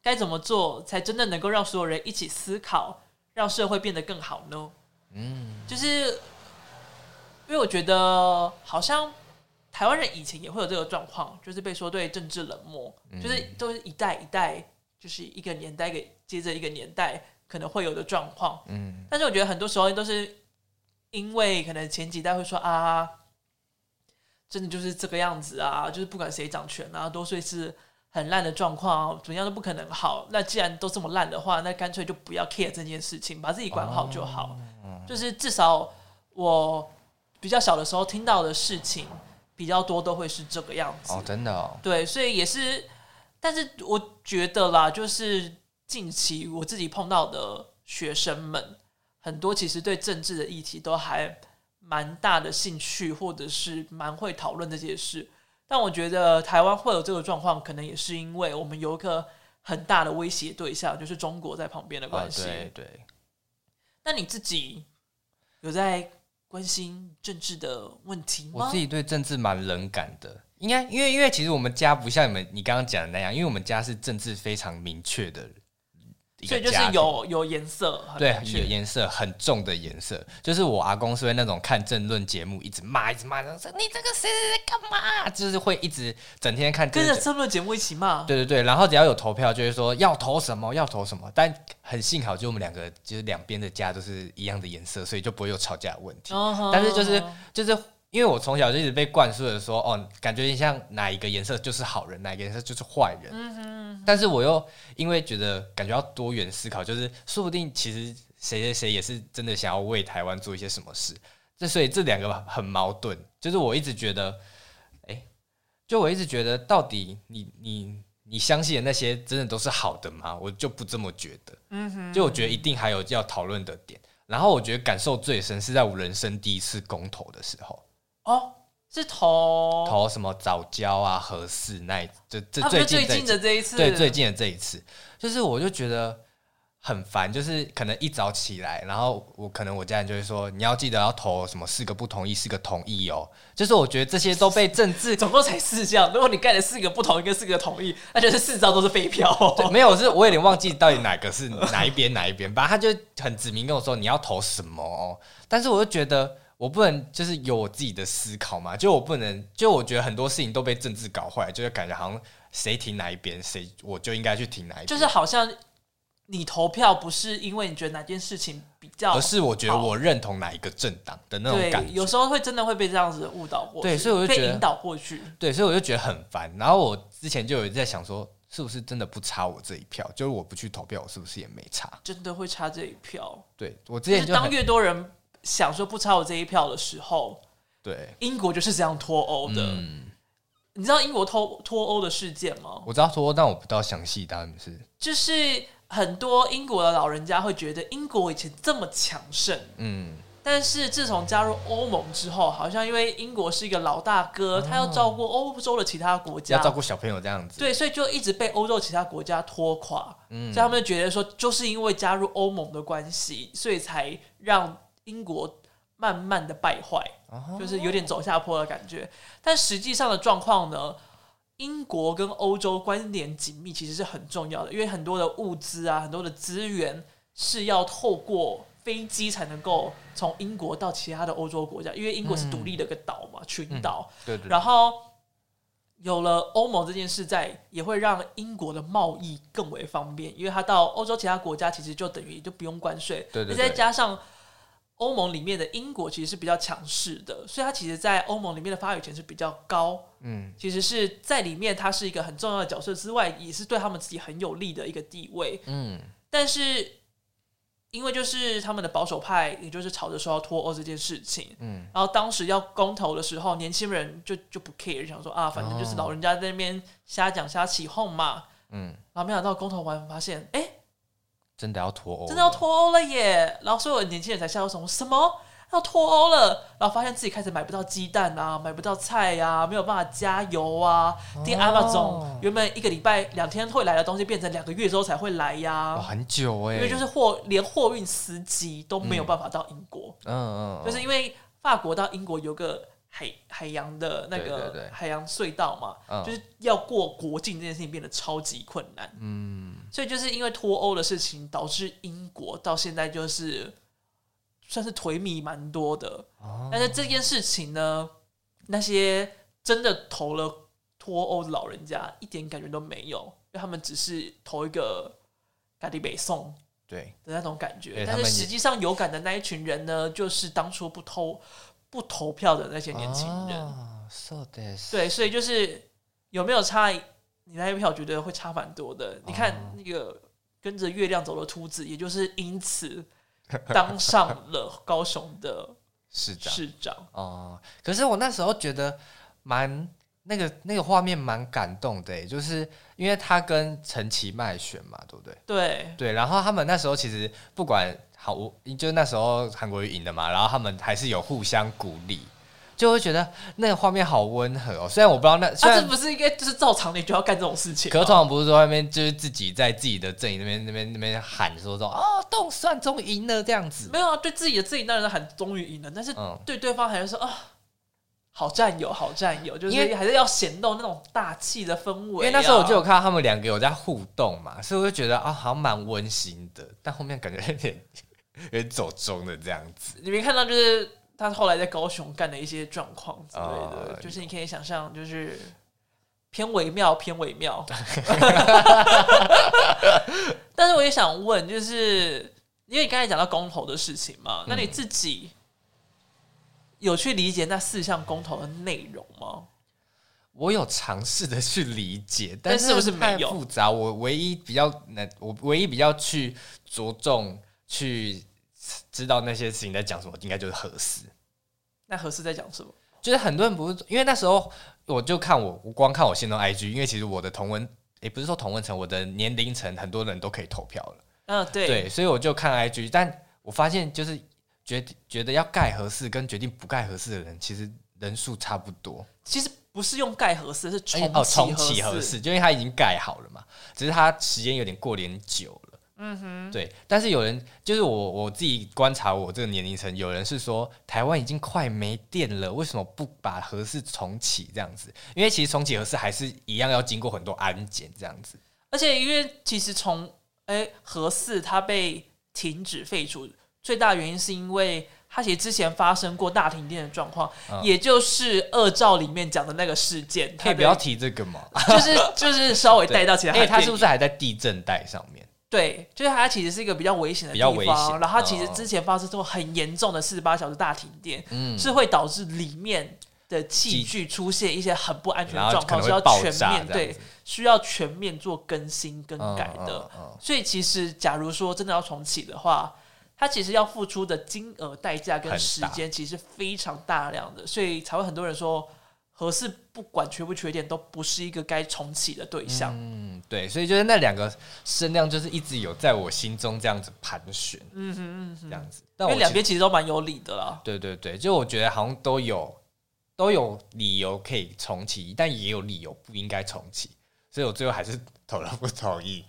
该怎么做才真的能够让所有人一起思考，让社会变得更好呢？嗯，就是因为我觉得好像台湾人以前也会有这个状况，就是被说对政治冷漠，就是都是一代一代，就是一个年代给接着一个年代。可能会有的状况，嗯，但是我觉得很多时候都是因为可能前几代会说啊，真的就是这个样子啊，就是不管谁掌权啊，都会是很烂的状况，怎么样都不可能好。那既然都这么烂的话，那干脆就不要 care 这件事情，把自己管好就好。哦，就是至少我比较小的时候听到的事情比较多，都会是这个样子。哦，真的哦，对，所以也是，但是我觉得啦，就是。近期我自己碰到的学生们，很多其实对政治的议题都还蛮大的兴趣，或者是蛮会讨论这些事。但我觉得台湾会有这个状况，可能也是因为我们有一个很大的威胁对象，就是中国在旁边的关系。对。那你自己有在关心政治的问题吗？我自己对政治蛮冷感的，应该因为因为其实我们家不像你们你刚刚讲的那样，因为我们家是政治非常明确的人。所以就是有有颜色，对，有颜色很重的颜色。就是我阿公是会那种看政论节目，一直骂，一直骂，说你这个谁谁谁干嘛？就是会一直整天看跟着政论节目一起骂。对对对，然后只要有投票，就会说要投什么，要投什么。但很幸好，就我们两个就是两边的家都是一样的颜色，所以就不会有吵架的问题。Uh 但是就是就是。因为我从小就一直被灌输的说，哦，感觉你像哪一个颜色就是好人，哪一个颜色就是坏人。嗯哼。但是我又因为觉得感觉要多元思考，就是说不定其实谁谁谁也是真的想要为台湾做一些什么事。这所以这两个很矛盾，就是我一直觉得，哎，就我一直觉得，到底你你你相信的那些真的都是好的吗？我就不这么觉得。嗯哼。就我觉得一定还有要讨论的点。然后我觉得感受最深是在我人生第一次公投的时候。哦，是投投什么早教啊、合适那一就这最近最近的这一次，对最近的这一次，就是我就觉得很烦，就是可能一早起来，然后我可能我家人就会说，你要记得要投什么四个不同意，四个同意哦。就是我觉得这些都被政治总共才四项，如果你盖了四个不同意跟四个同意，那就是四张都是废票哦。没有，是我有点忘记到底哪个是哪一边哪一边，反正他就很指明跟我说你要投什么哦。但是我就觉得。我不能就是有我自己的思考嘛？就我不能，就我觉得很多事情都被政治搞坏，就是感觉好像谁挺哪一边，谁我就应该去挺哪一边。就是好像你投票不是因为你觉得哪件事情比较，而是我觉得我认同哪一个政党的那种感觉。有时候会真的会被这样子误导过去，对，所以我就觉得被引导过去。对，所以我就觉得很烦。然后我之前就有在想说，是不是真的不差我这一票？就是我不去投票，我是不是也没差？真的会差这一票？对，我之前就当越多人。想说不差我这一票的时候，对，英国就是这样脱欧的。嗯、你知道英国脱脱欧的事件吗？我知道脱欧，但我不知道详细答案是。就是很多英国的老人家会觉得英国以前这么强盛，嗯，但是自从加入欧盟之后，好像因为英国是一个老大哥，哦、他要照顾欧洲的其他国家，要照顾小朋友这样子，对，所以就一直被欧洲其他国家拖垮。嗯，所以他们觉得说，就是因为加入欧盟的关系，所以才让。英国慢慢的败坏，就是有点走下坡的感觉。但实际上的状况呢？英国跟欧洲关联紧密，其实是很重要的，因为很多的物资啊，很多的资源是要透过飞机才能够从英国到其他的欧洲国家，因为英国是独立的一个岛嘛，群岛。对对。然后有了欧盟这件事在，也会让英国的贸易更为方便，因为它到欧洲其他国家其实就等于就不用关税。对对。再加上。欧盟里面的英国其实是比较强势的，所以它其实，在欧盟里面的话语权是比较高。嗯，其实是在里面，它是一个很重要的角色之外，也是对他们自己很有利的一个地位。嗯，但是因为就是他们的保守派，也就是吵着说要脱欧这件事情。嗯，然后当时要公投的时候，年轻人就就不 care，想说啊，反正就是老人家在那边瞎讲瞎起哄嘛。嗯，然后没想到公投完发现，哎。真的要脱欧，真的要脱欧了耶！然后所有的年轻人才吓到什么什么要脱欧了，然后发现自己开始买不到鸡蛋啊，买不到菜啊，没有办法加油啊。订 Amazon 原本一个礼拜两天会来的东西，变成两个月之后才会来呀、啊哦，很久哎。因为就是货连货运司机都没有办法到英国，嗯嗯，就是因为法国到英国有个。海海洋的那个海洋隧道嘛，对对对，就是要过国境这件事情变得超级困难。嗯，所以就是因为脱欧的事情，导致英国到现在就是算是颓靡蛮多的。哦，但是这件事情呢，那些真的投了脱欧的老人家一点感觉都没有，因为他们只是投一个咖喱北宋对的那种感觉。但是实际上有感的那一群人呢，就是当初不投。不投票的那些年轻人，oh, 对，所以就是有没有差？你那一票觉得会差蛮多的。Oh. 你看那个跟着月亮走的秃子，也就是因此 当上了高雄的市长。市长哦，可是我那时候觉得蛮那个那个画面蛮感动的，就是因为他跟陈其迈选嘛，对不对？对对，然后他们那时候其实不管。好，我就那时候韩国瑜赢了嘛，然后他们还是有互相鼓励，就会觉得那个画面好温和哦。虽然我不知道那，虽然、啊、这不是应该就是照常你就要干这种事情？可是通常不是说外面就是自己在自己的阵营那边那边那边喊说说哦，动算终于赢了这样子。没有啊，对自己的阵营当然喊终于赢了，但是对对方还是说啊。哦好战友，好战友，就是因为还是要显露那种大气的氛围。因为那时候我就有看到他们两个有在互动嘛，所以我就觉得啊，好像蛮温馨的。但后面感觉有点有点走中的这样子。你没看到，就是他后来在高雄干的一些状况之类的，就是你可以想象，就是偏微妙，偏微妙。但是我也想问，就是因为你刚才讲到公投的事情嘛，那你自己？有去理解那四项公投的内容吗？我有尝试的去理解，但是不是太复杂？我唯一比较难，我唯一比较去着重去知道那些事情在讲什么，应该就是核四。那何适在讲什么？就是很多人不是因为那时候我就看我，我光看我心动 IG，因为其实我的同文也不是说同文层，我的年龄层很多人都可以投票了。嗯，对对，所以我就看 IG，但我发现就是。决觉得要盖合适跟决定不盖合适的人，其实人数差不多。其实不是用盖合适，是重哦重启合适，就因为它已经盖好了嘛，只是它时间有点过点久了。嗯哼，对。但是有人就是我我自己观察我这个年龄层，有人是说台湾已经快没电了，为什么不把核四重启这样子？因为其实重启核四还是一样要经过很多安检这样子。而且因为其实从哎核四它被停止废除。最大原因是因为它其实之前发生过大停电的状况，嗯、也就是二兆里面讲的那个事件。可以不要提这个吗？就是就是稍微 带到其他。哎，它是不是还在地震带上面？对，就是它其实是一个比较危险的地方。然后它其实之前发生过很严重的四十八小时大停电，嗯，是会导致里面的器具出现一些很不安全的状况，是要全面对，需要全面做更新更改的。嗯嗯嗯、所以其实假如说真的要重启的话。它其实要付出的金额、代价跟时间，其实非常大量的，所以才会很多人说，核四不管缺不缺电，都不是一个该重启的对象。嗯，对，所以就是那两个声量，就是一直有在我心中这样子盘旋。嗯哼嗯哼，这样子，因为两边其实都蛮有理的啦。对对对，就我觉得好像都有都有理由可以重启，但也有理由不应该重启。所以我最后还是投了不同意。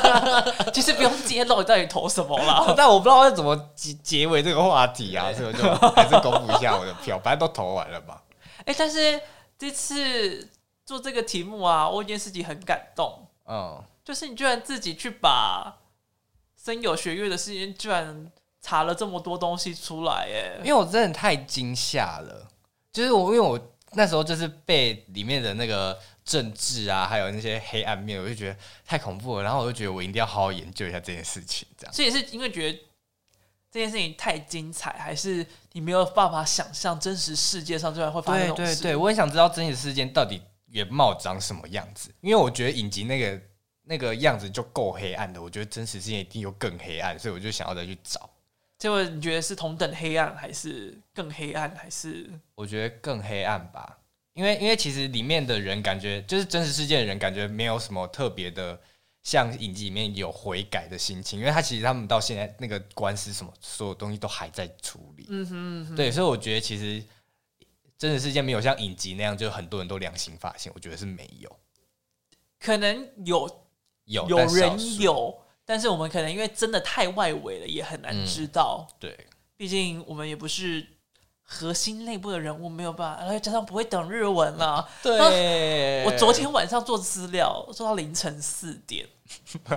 其实不用揭露你到底投什么了，但我不知道要怎么结结尾这个话题啊，所以我就还是公布一下我的票，反正都投完了嘛。哎、欸，但是这次做这个题目啊，我有件事情很感动，嗯，就是你居然自己去把森友学院的事情，居然查了这么多东西出来，哎，因为我真的太惊吓了，就是我因为我那时候就是被里面的那个。政治啊，还有那些黑暗面，我就觉得太恐怖了。然后我就觉得我一定要好好研究一下这件事情，这样。这也是因为觉得这件事情太精彩，还是你没有办法想象真实世界上居然会发生这种事？对对对，我很想知道真实世界到底原貌长什么样子，因为我觉得影集那个那个样子就够黑暗的，我觉得真实世界一定有更黑暗，所以我就想要再去找。结果你觉得是同等黑暗，还是更黑暗，还是？我觉得更黑暗吧，因为因为其实里面的人感觉就是真实世界的人感觉没有什么特别的，像影集里面有悔改的心情，因为他其实他们到现在那个官司什么所有东西都还在处理。嗯哼，嗯哼，对，所以我觉得其实真实世界没有像影集那样，就很多人都良心发现，我觉得是没有，可能有有有人有。但是我们可能因为真的太外围了，也很难知道。嗯、对，毕竟我们也不是核心内部的人物，没有办法。而且加上不会懂日文了。对，我昨天晚上做资料做到凌晨四点，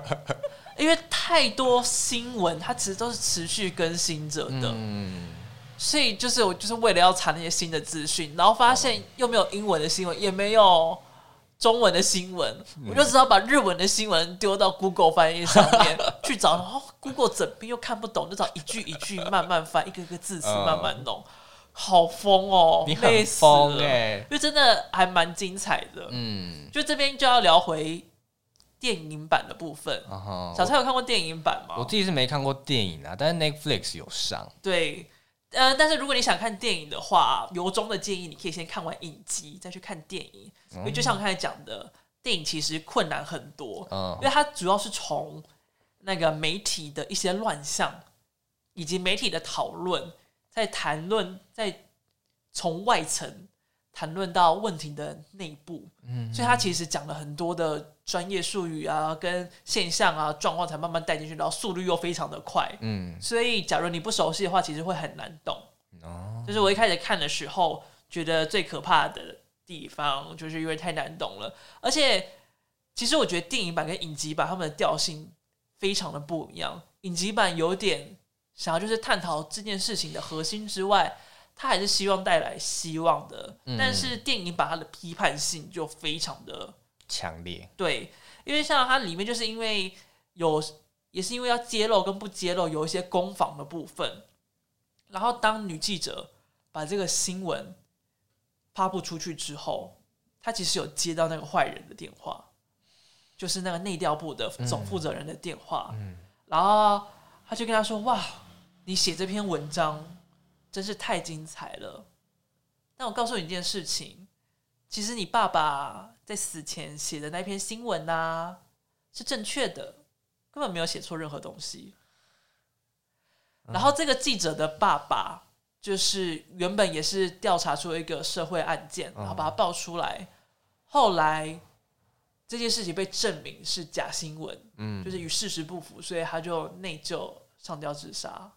因为太多新闻，它其实都是持续更新着的。嗯，所以就是我就是为了要查那些新的资讯，然后发现又没有英文的新闻，也没有。中文的新闻，我就只好把日文的新闻丢到 Google 翻译上面去找，然后 Google 整篇又看不懂，就找一句一句慢慢翻，一个一个字词慢慢弄，好疯哦！你很疯哎，因为真的还蛮精彩的。嗯，就这边就要聊回电影版的部分。小蔡有看过电影版吗？我自己是没看过电影啊，但是 Netflix 有上。对。呃，但是如果你想看电影的话，由衷的建议你可以先看完影集再去看电影，嗯、因为就像我刚才讲的，电影其实困难很多，嗯、因为它主要是从那个媒体的一些乱象，以及媒体的讨论，在谈论，在从外层。谈论到问题的内部，嗯，所以他其实讲了很多的专业术语啊，跟现象啊、状况，才慢慢带进去，然后速率又非常的快，嗯，所以假如你不熟悉的话，其实会很难懂。哦，就是我一开始看的时候，觉得最可怕的地方，就是因为太难懂了，而且其实我觉得电影版跟影集版他们的调性非常的不一样，影集版有点想要就是探讨这件事情的核心之外。他还是希望带来希望的，嗯、但是电影把他的批判性就非常的强烈。对，因为像它里面就是因为有，也是因为要揭露跟不揭露有一些攻防的部分。然后当女记者把这个新闻发布出去之后，她其实有接到那个坏人的电话，就是那个内调部的总负责人的电话。嗯嗯、然后他就跟他说：“哇，你写这篇文章。”真是太精彩了！但我告诉你一件事情，其实你爸爸在死前写的那篇新闻呐、啊，是正确的，根本没有写错任何东西。然后这个记者的爸爸，就是原本也是调查出一个社会案件，然后把它爆出来，后来这件事情被证明是假新闻，嗯，就是与事实不符，所以他就内疚上吊自杀。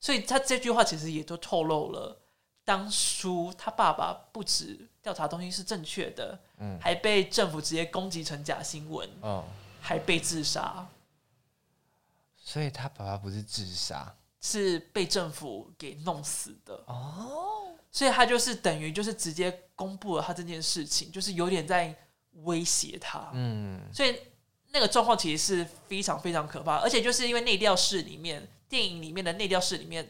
所以他这句话其实也都透露了，当初他爸爸不止调查东西是正确的，嗯，还被政府直接攻击成假新闻，哦，还被自杀。所以他爸爸不是自杀，是被政府给弄死的。哦，所以他就是等于就是直接公布了他这件事情，就是有点在威胁他。嗯，所以那个状况其实是非常非常可怕，而且就是因为内调室里面。电影里面的内调室里面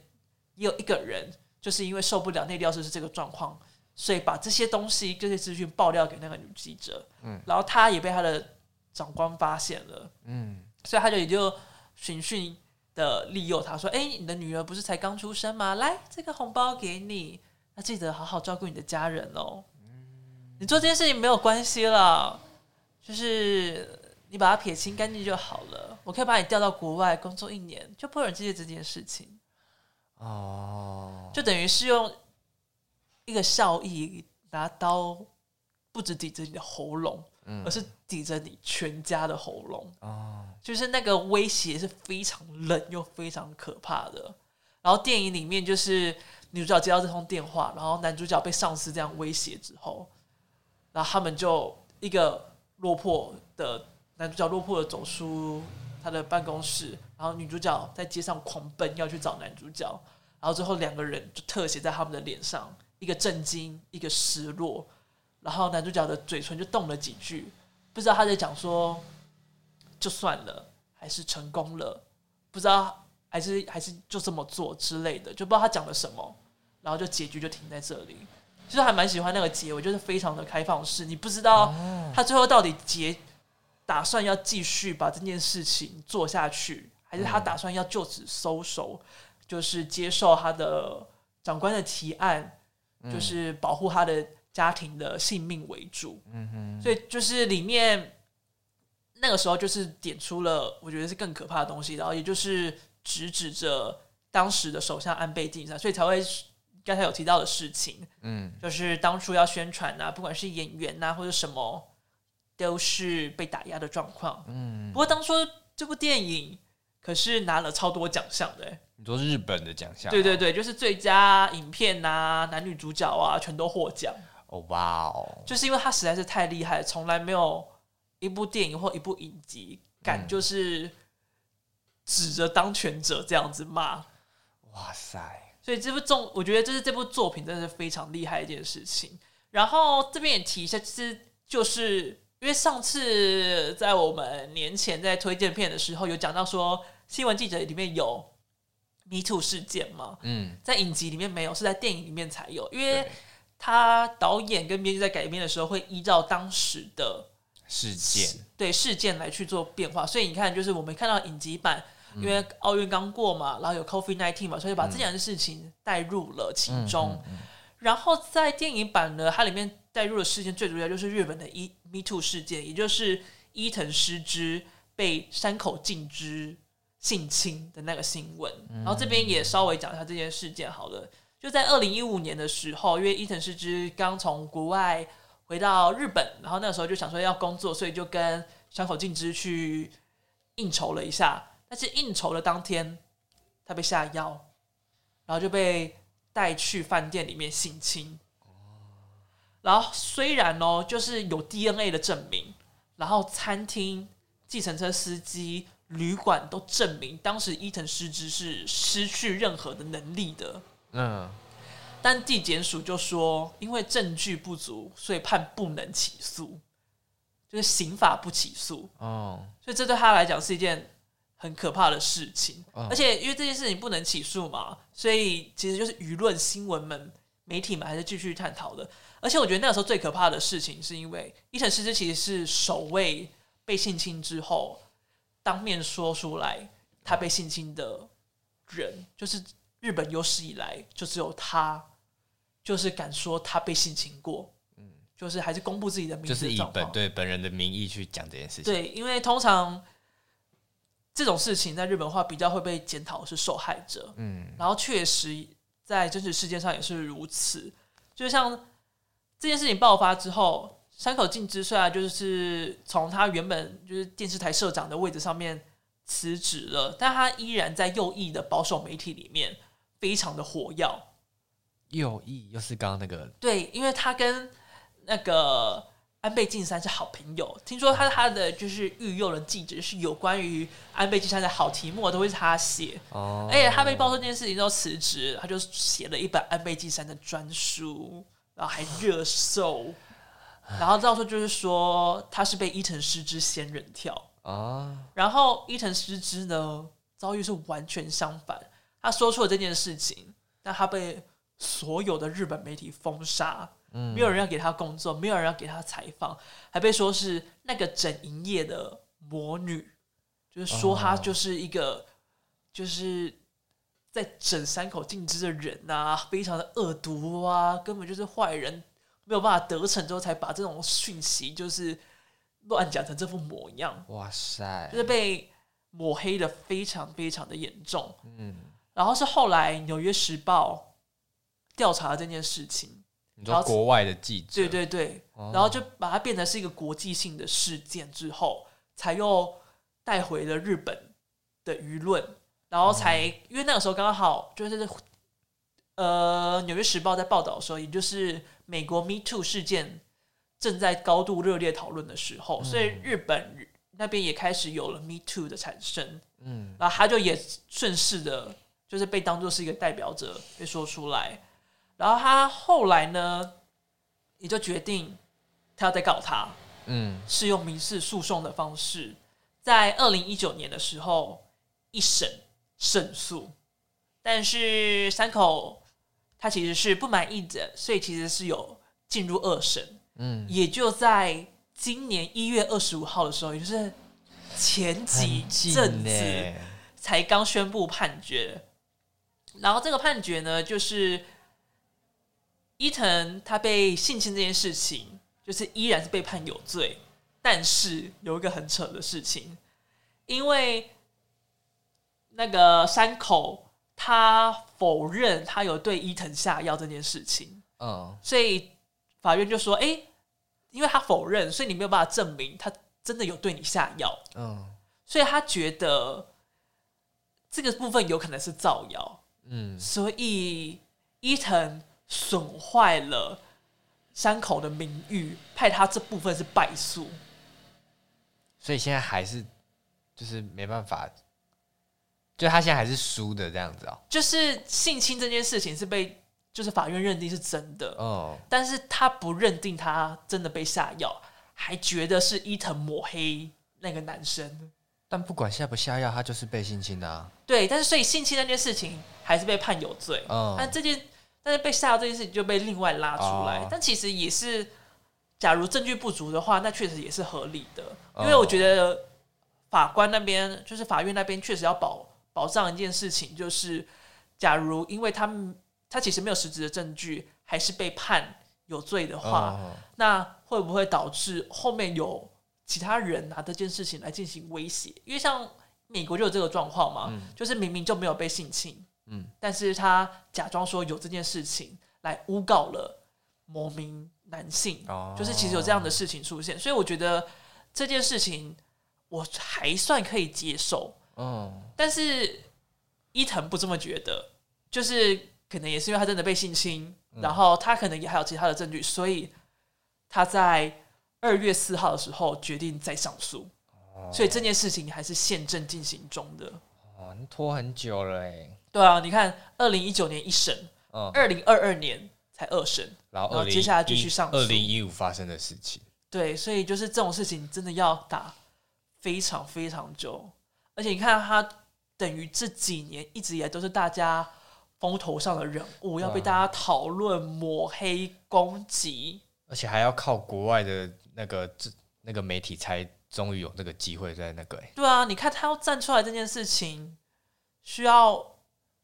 也有一个人，就是因为受不了内调室是这个状况，所以把这些东西、这些资讯爆料给那个女记者。嗯，然后他也被他的长官发现了。嗯，所以他就也就循循的利诱他说：“哎，你的女儿不是才刚出生吗？来，这个红包给你，那记得好好照顾你的家人哦。嗯你做这件事情没有关系了，就是。”你把它撇清干净就好了。我可以把你调到国外工作一年，就不会有人记得这件事情。哦，就等于是用一个效益拿刀，不止抵着你的喉咙，嗯、而是抵着你全家的喉咙。哦，就是那个威胁是非常冷又非常可怕的。然后电影里面就是女主角接到这通电话，然后男主角被上司这样威胁之后，然后他们就一个落魄的。男主角落魄的走出他的办公室，然后女主角在街上狂奔要去找男主角，然后最后两个人就特写在他们的脸上，一个震惊，一个失落，然后男主角的嘴唇就动了几句，不知道他在讲说就算了还是成功了，不知道还是还是就这么做之类的，就不知道他讲了什么，然后就结局就停在这里。其实还蛮喜欢那个结尾，就是非常的开放式，你不知道他最后到底结打算要继续把这件事情做下去，还是他打算要就此收手，就是接受他的长官的提案，就是保护他的家庭的性命为主。所以就是里面那个时候就是点出了我觉得是更可怕的东西，然后也就是。直指着当时的首相安倍晋三，所以才会刚才有提到的事情，嗯，就是当初要宣传啊，不管是演员呐、啊、或者什么，都是被打压的状况，嗯。不过当初这部电影可是拿了超多奖项的，你说日本的奖项？对对对，就是最佳影片呐、啊，男女主角啊，全都获奖。哦哇哦，就是因为他实在是太厉害，从来没有一部电影或一部影集敢就是。嗯指着当权者这样子骂，哇塞！所以这部作，我觉得这是这部作品真的是非常厉害一件事情。然后这边也提一下，其实就是因为上次在我们年前在推荐片的时候，有讲到说新闻记者里面有 Me Too 事件嘛，嗯，在影集里面没有，是在电影里面才有，因为他导演跟编剧在改编的时候会依照当时的事件，对事件来去做变化，所以你看，就是我们看到影集版。因为奥运刚过嘛，然后有 COVID-19 嘛，所以把这两件事情带入了其中。嗯嗯嗯嗯、然后在电影版呢，它里面带入的事件最主要就是日本的 Me Too 事件，也就是伊藤诗织被山口敬之性侵的那个新闻。然后这边也稍微讲一下这件事件好了。就在二零一五年的时候，因为伊藤诗织刚从国外回到日本，然后那时候就想说要工作，所以就跟山口敬之去应酬了一下。但是应酬的当天，他被下药，然后就被带去饭店里面性侵。然后虽然哦，就是有 DNA 的证明，然后餐厅、计程车司机、旅馆都证明当时伊藤诗织是失去任何的能力的。嗯，但地检署就说，因为证据不足，所以判不能起诉，就是刑法不起诉。哦，所以这对他来讲是一件。很可怕的事情，而且因为这件事情不能起诉嘛，所以其实就是舆论、新闻们、媒体们还是继续探讨的。而且我觉得那个时候最可怕的事情，是因为伊藤诗织其实是首位被性侵之后当面说出来他被性侵的人，就是日本有史以来就只有他，就是敢说他被性侵过，嗯，就是还是公布自己的名字，就是以本对本人的名义去讲这件事情。对，因为通常。这种事情在日本的话比较会被检讨是受害者，嗯，然后确实在真实世界上也是如此。就像这件事情爆发之后，山口敬之虽然就是从他原本就是电视台社长的位置上面辞职了，但他依然在右翼的保守媒体里面非常的火药。右翼又是刚刚那个？对，因为他跟那个。安倍晋三是好朋友，听说他他的就是御用的记者是有关于安倍晋三的好题目都会是他写，哦，而且他被爆出这件事情之后辞职，他就写了一本安倍晋三的专书，然后还热搜，然后到时候就是说他是被伊藤诗织仙人跳。啊，哦，然后伊藤诗织呢遭遇是完全相反，他说出了这件事情，但他被所有的日本媒体封杀。没有人要给他工作，没有人要给他采访，还被说是那个整营业的魔女，就是说他就是一个，哦、就是在整山口敬之的人呐、啊，非常的恶毒啊，根本就是坏人，没有办法得逞之后才把这种讯息就是乱讲成这副模样。哇塞，就是被抹黑的非常非常的严重。嗯，然后是后来《纽约时报》调查了这件事情。你说国外的记者，对对对，然后就把它变成是一个国际性的事件之后，才又带回了日本的舆论，然后才因为那个时候刚刚好就是呃《纽约时报》在报道的时候，也就是美国 Me Too 事件正在高度热烈讨论的时候，所以日本那边也开始有了 Me Too 的产生，嗯，然后他就也顺势的，就是被当做是一个代表者被说出来。然后他后来呢，也就决定他要再告他，嗯，是用民事诉讼的方式，在二零一九年的时候一审胜诉，但是山口他其实是不满意的，所以其实是有进入二审。嗯，也就在今年一月二十五号的时候，也就是前几阵子才刚宣布判决。然后这个判决呢，就是伊藤他被性侵这件事情，就是依然是被判有罪。但是有一个很扯的事情，因为那个山口他否认他有对伊藤下药这件事情，嗯，所以法院就说：“哎，因为他否认，所以你没有办法证明他真的有对你下药，嗯，所以他觉得这个部分有可能是造谣。”嗯，所以伊藤损坏了山口的名誉，派他这部分是败诉，所以现在还是就是没办法，就他现在还是输的这样子哦。就是性侵这件事情是被就是法院认定是真的哦，但是他不认定他真的被下药，还觉得是伊藤抹黑那个男生。但不管下不下药，他就是被性侵的啊。对，但是所以性侵那件事情还是被判有罪。嗯，但这件但是被下药这件事情就被另外拉出来。哦、但其实也是，假如证据不足的话，那确实也是合理的。因为我觉得法官那边就是法院那边确实要保保障一件事情，就是假如因为他们他其实没有实质的证据，还是被判有罪的话，哦、那会不会导致后面有？其他人拿这件事情来进行威胁，因为像美国就有这个状况嘛，嗯、就是明明就没有被性侵，嗯，但是他假装说有这件事情来诬告了某名男性，哦、就是其实有这样的事情出现，所以我觉得这件事情我还算可以接受，嗯，但是伊藤不这么觉得，就是可能也是因为他真的被性侵，嗯、然后他可能也还有其他的证据，所以他在。二月四号的时候决定再上诉，哦、所以这件事情还是现正进行中的。哦，拖很久了哎。对啊，你看，二零一九年一审，二零二二年才二审，然后接下来继续上诉。二零一五发生的事情。对，所以就是这种事情真的要打非常非常久，而且你看他等于这几年一直以来都是大家风头上的人物，要被大家讨论、抹黑、攻击，而且还要靠国外的。那个这那个媒体才终于有那个机会在那个哎，对啊，你看他要站出来这件事情，需要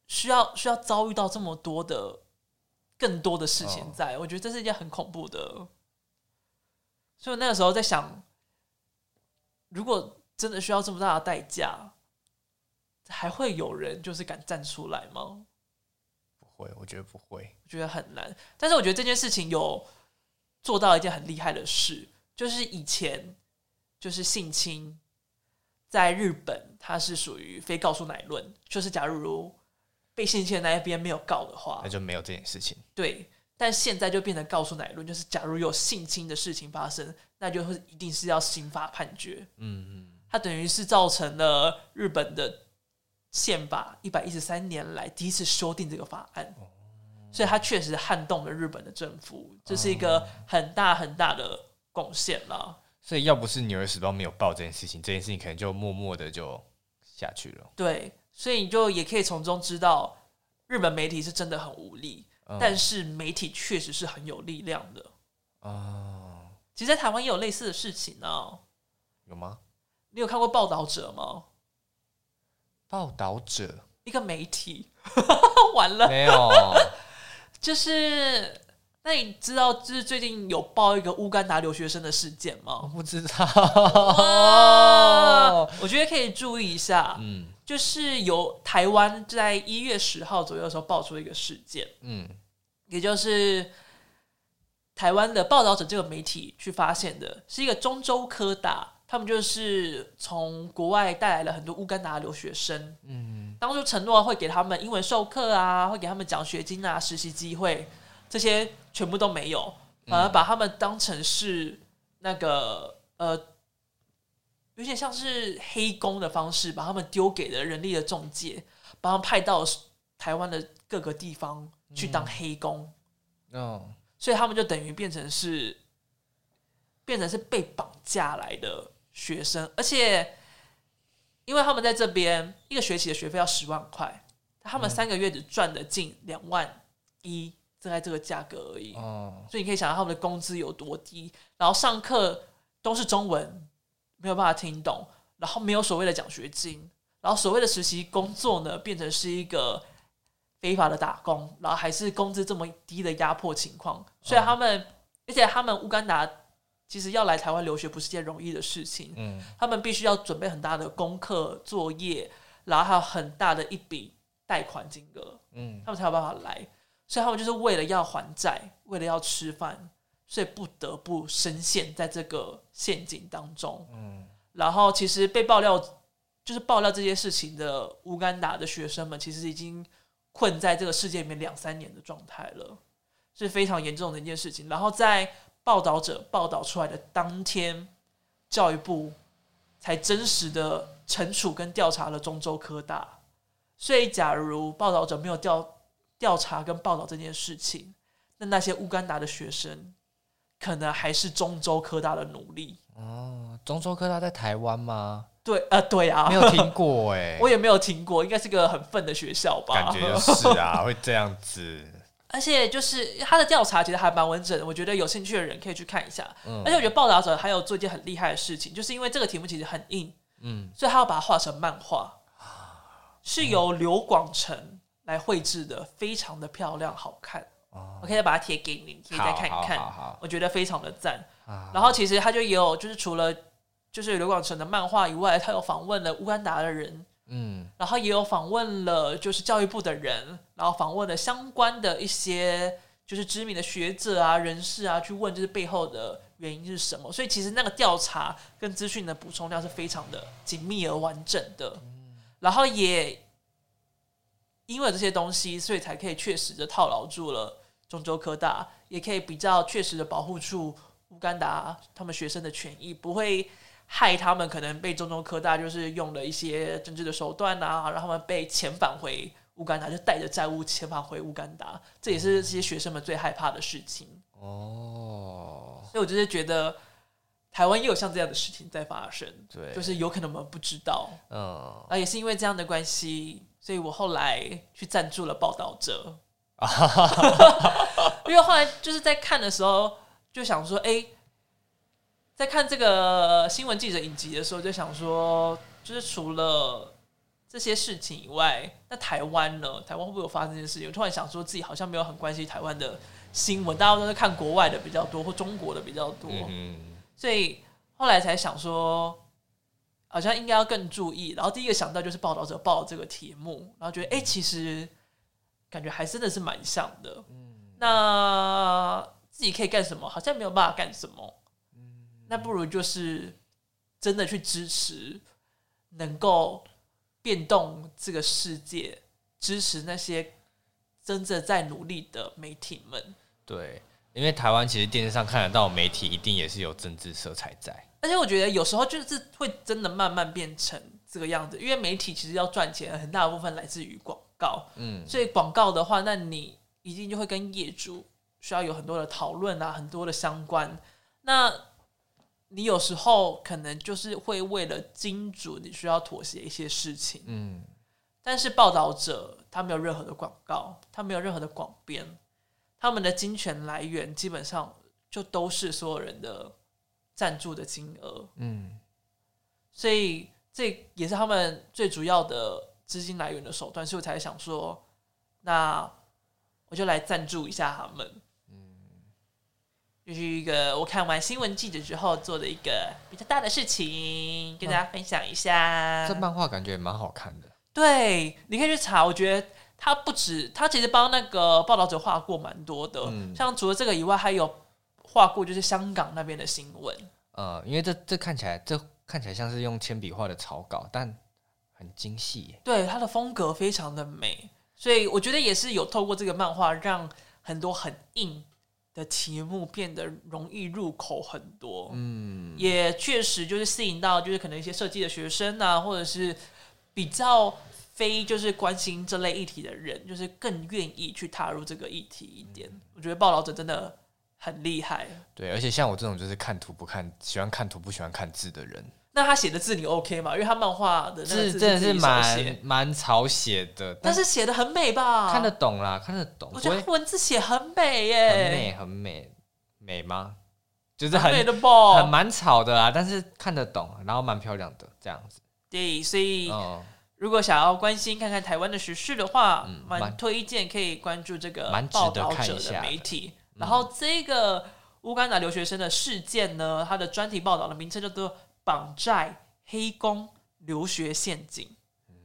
需要需要遭遇到这么多的更多的事情在，在、哦、我觉得这是一件很恐怖的。所以那个时候在想，如果真的需要这么大的代价，还会有人就是敢站出来吗？不会，我觉得不会，我觉得很难。但是我觉得这件事情有做到一件很厉害的事。就是以前，就是性侵，在日本它是属于非告诉乃论，就是假如被性侵的那一边没有告的话，那就没有这件事情。对，但现在就变成告诉乃论，就是假如有性侵的事情发生，那就会一定是要刑法判决。嗯嗯，它等于是造成了日本的宪法一百一十三年来第一次修订这个法案，所以它确实撼动了日本的政府，这是一个很大很大的。贡献了，所以要不是《纽约时报》没有报这件事情，这件事情可能就默默的就下去了。对，所以你就也可以从中知道，日本媒体是真的很无力，嗯、但是媒体确实是很有力量的。哦，其实，在台湾也有类似的事情呢、啊。有吗？你有看过《报道者》吗？报道者，一个媒体，完了，没有，就是。那你知道就是最近有报一个乌干达留学生的事件吗？我不知道，我觉得可以注意一下。嗯，就是由台湾在一月十号左右的时候爆出一个事件，嗯，也就是台湾的报道者这个媒体去发现的，是一个中州科大，他们就是从国外带来了很多乌干达留学生，嗯，当初承诺会给他们英文授课啊，会给他们奖学金啊，实习机会。这些全部都没有，反而把他们当成是那个呃，有点像是黑工的方式，把他们丢给了人力的中介，把他们派到台湾的各个地方去当黑工。哦，所以他们就等于变成是变成是被绑架来的学生，而且因为他们在这边一个学期的学费要十万块，他们三个月只赚的近两万一，正在这个价格而已。哦，所以你可以想到他们的工资有多低，然后上课都是中文，没有办法听懂，然后没有所谓的奖学金，然后所谓的实习工作呢，变成是一个非法的打工，然后还是工资这么低的压迫情况，所以他们，哦、而且他们乌干达。其实要来台湾留学不是件容易的事情，嗯，他们必须要准备很大的功课作业，然后还有很大的一笔贷款金额，嗯，他们才有办法来，所以他们就是为了要还债，为了要吃饭，所以不得不深陷在这个陷阱当中，嗯，然后其实被爆料，就是爆料这些事情的乌干达的学生们，其实已经困在这个世界里面两三年的状态了，是非常严重的一件事情，然后在。报道者报道出来的当天，教育部才真实的惩处跟调查了中州科大。所以，假如报道者没有调调查跟报道这件事情，那那些乌干达的学生可能还是中州科大的奴隶。哦，中州科大在台湾吗？对，呃，对啊，没有听过哎，我也没有听过，应该是个很笨的学校吧？感觉就是啊，会这样子。而且就是他的调查其实还蛮完整的，我觉得有兴趣的人可以去看一下。嗯，而且我觉得报道者还有做一件很厉害的事情，就是因为这个题目其实很硬，嗯，所以他要把它画成漫画，是由刘广成来绘制的，非常的漂亮好看。哦，我可以再把它贴给你，可以再看一看。我觉得非常的赞。然后其实他就也有，就是除了就是刘广成的漫画以外，他有访问了乌干达的人。嗯，然后也有访问了，就是教育部的人，然后访问了相关的一些就是知名的学者啊、人士啊，去问就是背后的原因是什么。所以其实那个调查跟资讯的补充量是非常的紧密而完整的。然后也因为这些东西，所以才可以确实的套牢住了中州科大，也可以比较确实的保护住乌干达他们学生的权益，不会。害他们可能被中州科大就是用了一些政治的手段啊，让他们被遣返回乌干达，就带着债务遣返回乌干达，这也是这些学生们最害怕的事情。哦，所以我就是觉得台湾也有像这样的事情在发生，对，就是有可能我们不知道。嗯，啊，也是因为这样的关系，所以我后来去赞助了报道者，因为后来就是在看的时候就想说，哎、欸。在看这个新闻记者影集的时候，就想说，就是除了这些事情以外，那台湾呢？台湾会不会有发生这件事情？我突然想说自己好像没有很关心台湾的新闻，大家都是看国外的比较多，或中国的比较多，嗯、所以后来才想说，好像应该要更注意。然后第一个想到就是报道者报这个题目，然后觉得哎、欸，其实感觉还真的是蛮像的。嗯、那自己可以干什么？好像没有办法干什么。那不如就是真的去支持能够变动这个世界，支持那些真正在努力的媒体们。对，因为台湾其实电视上看得到媒体，一定也是有政治色彩在。而且我觉得有时候就是会真的慢慢变成这个样子，因为媒体其实要赚钱，很大的部分来自于广告。嗯，所以广告的话，那你一定就会跟业主需要有很多的讨论啊，很多的相关。那你有时候可能就是会为了金主，你需要妥协一些事情。嗯，但是报道者他没有任何的广告，他没有任何的广编，他们的金钱来源基本上就都是所有人的赞助的金额。嗯，所以这也是他们最主要的资金来源的手段，所以我才想说，那我就来赞助一下他们。就是一个我看完新闻记者之后做的一个比较大的事情，跟大家分享一下。这漫画感觉也蛮好看的。对，你可以去查。我觉得他不止，他其实帮那个报道者画过蛮多的。嗯，像除了这个以外，还有画过就是香港那边的新闻。呃，因为这这看起来，这看起来像是用铅笔画的草稿，但很精细。对，他的风格非常的美，所以我觉得也是有透过这个漫画，让很多很硬。的题目变得容易入口很多，嗯，也确实就是吸引到就是可能一些设计的学生啊，或者是比较非就是关心这类议题的人，就是更愿意去踏入这个议题一点。嗯，我觉得报道者真的很厉害，对，而且像我这种就是看图不看，喜欢看图不喜欢看字的人，那他写的字你 OK 吗？因为他漫画的那个字真的是蛮蛮草写的，但是写的很美吧？看得懂啦，看得懂。我觉得文字写很美耶，很美很美，美吗？就是很很美的吧，很蛮草的啦，但是看得懂，然后蛮漂亮的这样子。对，所以。哦如果想要关心看看台湾的时事的话，蛮、嗯、推荐可以关注这个报道者的媒体。然后这个乌干达留学生的事件呢，它的专题报道的名称叫做“绑债、黑工、留学陷阱”。嗯，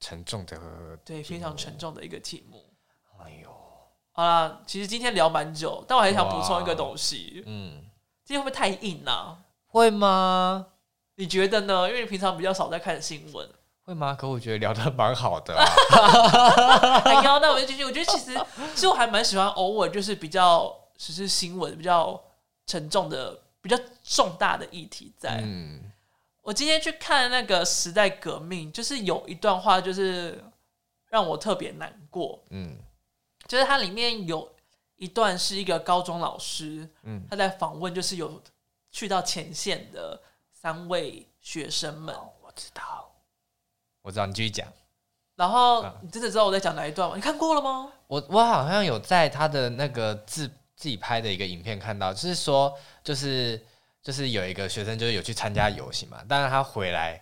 沉重的，对，非常沉重的一个题目。哎呦，好啦，其实今天聊蛮久，但我还想补充一个东西。嗯，今天会不会太硬啊？会吗？你觉得呢？因为你平常比较少在看新闻。会吗？可我觉得聊的蛮好的、啊。哎呦，那我就继续。我觉得其实，其实我还蛮喜欢偶尔就是比较只是新闻比较沉重的、比较重大的议题在。嗯，我今天去看那个时代革命，就是有一段话，就是让我特别难过。嗯，就是它里面有一段是一个高中老师，嗯，他在访问，就是有去到前线的三位学生们。哦、我知道。我知道，你继续讲。然后你真的知道我在讲哪一段吗？你看过了吗？我我好像有在他的那个自自己拍的一个影片看到，就是说，就是就是有一个学生就是有去参加游行嘛，但是他回来，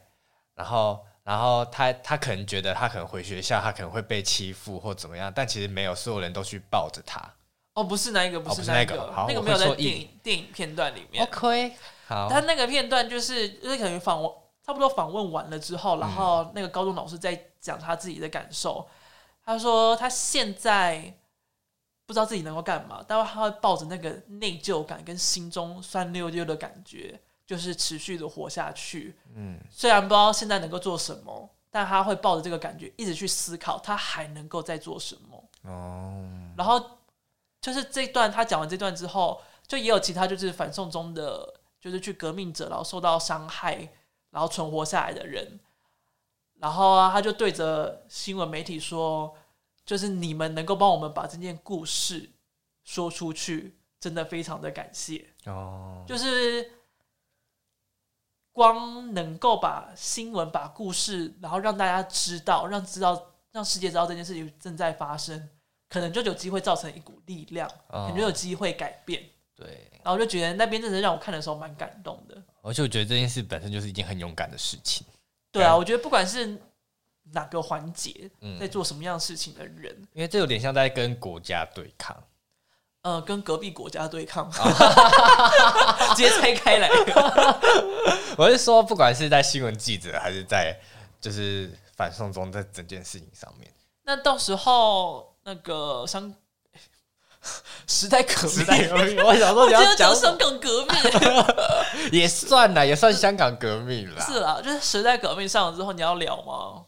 然后然后他他可能觉得他可能回学校他可能会被欺负或怎么样，但其实没有，所有人都去抱着他。哦，不是那一个，不是那个，哦、那个没有在电影电影片段里面。OK，好，他那个片段就是就是可能访问。差不多访问完了之后，然后那个高中老师在讲他自己的感受。嗯、他说他现在不知道自己能够干嘛，但是他会抱着那个内疚感跟心中酸溜溜的感觉，就是持续的活下去。嗯，虽然不知道现在能够做什么，但他会抱着这个感觉一直去思考，他还能够再做什么。哦，然后就是这段他讲完这段之后，就也有其他就是反送中的，就是去革命者，然后受到伤害。然后存活下来的人，然后啊，他就对着新闻媒体说：“就是你们能够帮我们把这件故事说出去，真的非常的感谢。”哦，就是光能够把新闻、把故事，然后让大家知道，让知道，让世界知道这件事情正在发生，可能就有机会造成一股力量，哦，可能就有机会改变。对，然后我就觉得那边真的让我看的时候蛮感动的。而且我觉得这件事本身就是一件很勇敢的事情。对啊，我觉得不管是哪个环节，在做什么样的事情的人，嗯，因为这有点像在跟国家对抗。呃，跟隔壁国家对抗，直接拆开来。我是说，不管是在新闻记者，还是在就是反送中在整件事情上面，那到时候那个香。时代革命，时代革命，我想说你要讲香港革命，也算啦，也算香港革命啦。是啦，就是时代革命上了之后，你要聊吗？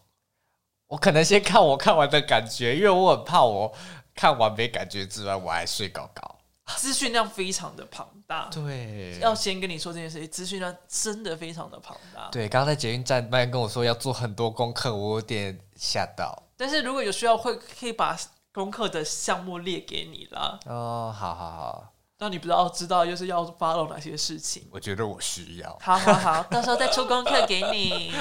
我可能先看我看完的感觉，因为我很怕我看完没感觉之外，我还睡高高。资讯量非常的庞大，对，要先跟你说这件事情，资讯量真的非常的庞大。对，刚刚在捷运站那边跟我说要做很多功课，我有点吓到。但是如果有需要，会可以把。功课的项目列给你了哦，好好好，那你不知道知道就是要 follow 哪些事情？我觉得我需要，好好好，到时候再出功课给你。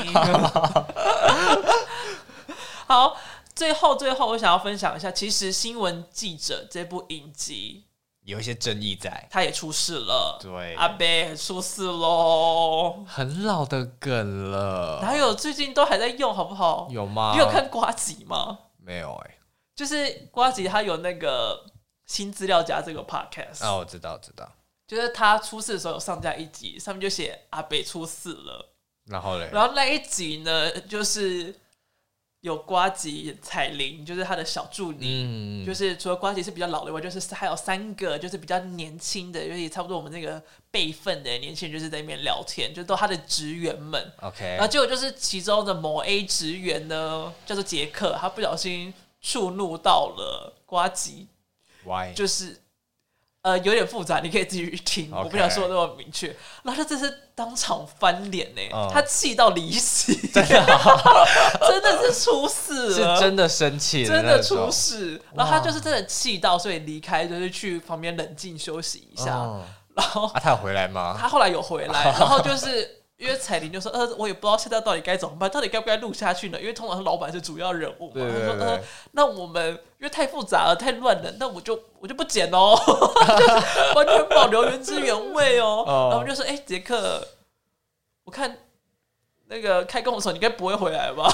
好，最后最后我想要分享一下，其实《新闻记者》这部影集有一些争议在，他也出事了，对，阿伯出事喽，很老的梗了，哪有最近都还在用，好不好？有吗？你有看瓜吉吗？没有哎、欸。就是瓜吉他有那个新资料夹这个 podcast 啊，我知道知道，就是他出事的时候有上架一集，上面就写阿北出事了，然后嘞，然后那一集呢，就是有瓜吉、彩铃，就是他的小助理，嗯，就是除了瓜吉是比较老的外，就是还有三个就是比较年轻的，就是差不多我们那个辈分的年轻人，就是在那边聊天，就都他的职员们，OK，然后结果就是其中的某 A 职员呢，叫做杰克，他不小心。触怒到了瓜吉，Why? 就是呃有点复杂，你可以自己去听，Okay. 我不想说那么明确。然后他这是当场翻脸呢，uh, 他气到离席，真的，真的是出事了，是真的生气，真的出事。然后他就是真的气到，所以离开，就是去旁边冷静休息一下。Uh, 然后啊，他有回来吗？他后来有回来，然后就是因为彩铃就说：“呃，我也不知道现在到底该怎么办，到底该不该录下去呢？因为通常是老板是主要人物嘛。”他说：“呃，那我们因为太复杂了，太乱了，那我就我就不剪哦，就 是完全保留原汁原味哦。哦”然后就说：“哎、欸，杰克，我看那个开工的时候，你应该不会回来吧？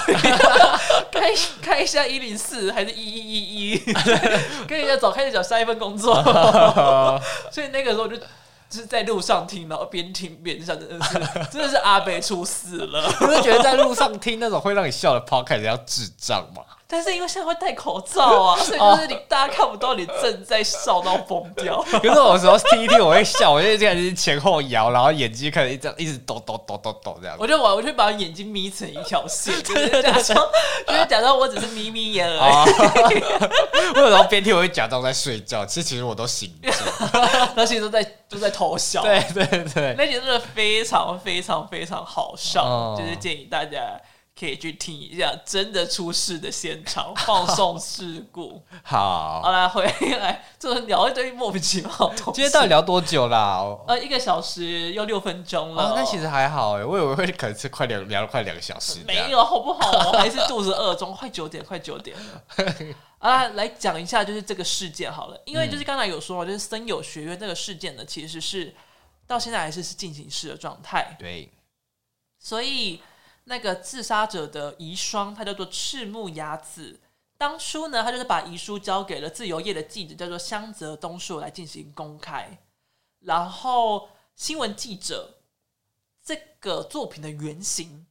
开开一下一零四还是一一一一？跟人家早开始找下一份工作。所以那个时候就。”是在路上听，然后边听边笑，真的是真的是阿北出事了。你是觉得在路上听那种会让你笑的 podcast 要智障吗？但是因为现在会戴口罩啊，所以就是你大家看不到你正在笑到疯掉。可 是有时候听一听我会笑，我就这样子前后摇，然后眼睛开始这样一直抖抖抖抖抖这样。我就我我就把眼睛眯成一条线，就是假装就是假装我只是眯眯眼而已。我有时候边听我会假装在睡觉，其实其实我都醒着，那其实都在都在偷笑。对对对，那集真的非常非常非常好笑，哦、就是建议大家。可以去听一下真的出事的现场放送事故。好，好来回来，就是聊一堆莫名其妙的东西。今天到底聊多久啦？呃，一个小时又六分钟了。哦，那其实还好哎，我以为会可能是快两聊了快两个小时。没有，好不好？我还是肚子饿中，快九点，快九点了。啊，来讲一下就是这个事件好了，因为就是刚才有说，就是森友学院这个事件呢，其实是到现在还是是进行式的状态。对，所以。那个自杀者的遗孀，他叫做赤木雅子。当初呢，他就是把遗书交给了自由业的记者，叫做香泽东树来进行公开。然后，新闻记者这个作品的原型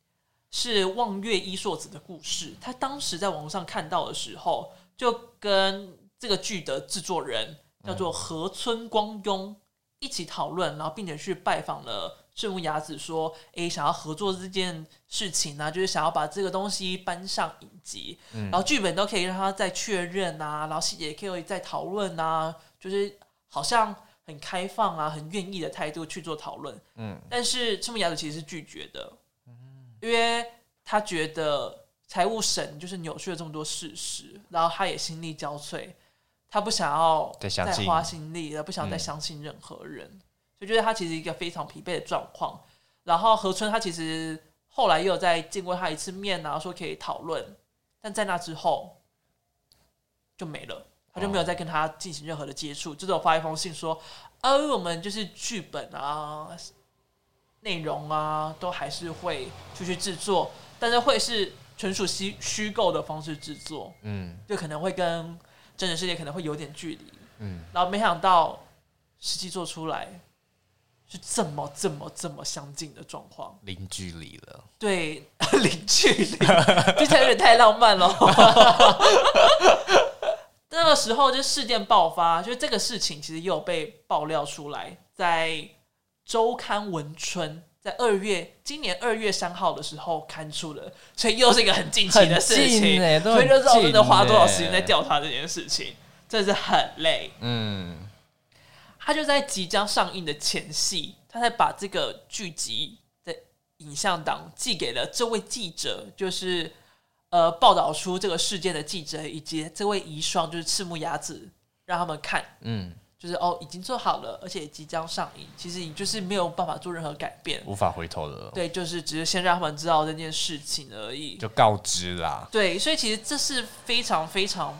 是望月一硕子的故事。他当时在网上看到的时候，就跟这个剧的制作人叫做河村光庸一起讨论，然后并且去拜访了。赤木雅子说：“诶、欸，想要合作这件事情呢、啊，就是想要把这个东西搬上影集，嗯、然后剧本都可以让他再确认啊，然后细节也可以再讨论啊，就是好像很开放啊，很愿意的态度去做讨论。嗯，但是赤木雅子其实是拒绝的，嗯，因为他觉得财务省就是扭曲了这么多事实，然后他也心力交瘁，他不想要再花心力了，不想再相信任何人。嗯”就觉得他其实一个非常疲惫的状况，然后何春他其实后来又有再见过他一次面啊，说可以讨论，但在那之后就没了，他就没有再跟他进行任何的接触，就只有发一封信说，啊，我们就是剧本啊、内容啊，都还是会出去制作，但是会是纯属虚虚构的方式制作，嗯，就可能会跟真实世界可能会有点距离，嗯，然后没想到实际做出来。是这么这么这么相近的状况，零距离了。对，零距离，听起来有点太浪漫了。那个时候就事件爆发，就这个事情其实又有被爆料出来，在周刊文春，在二月今年二月三号的时候刊出了，所以又是一个很近期的事情，欸、所以就知道真的花多少时间在调查这件事情，真的是很累。嗯。他就在即将上映的前夕，他才把这个剧集的影像档寄给了这位记者，就是呃报道出这个事件的记者，以及这位遗孀，就是赤木雅子，让他们看，嗯，就是哦已经做好了，而且即将上映，其实你就是没有办法做任何改变，无法回头了。对，就是只是先让他们知道这件事情而已，就告知啦。对，所以其实这是非常非常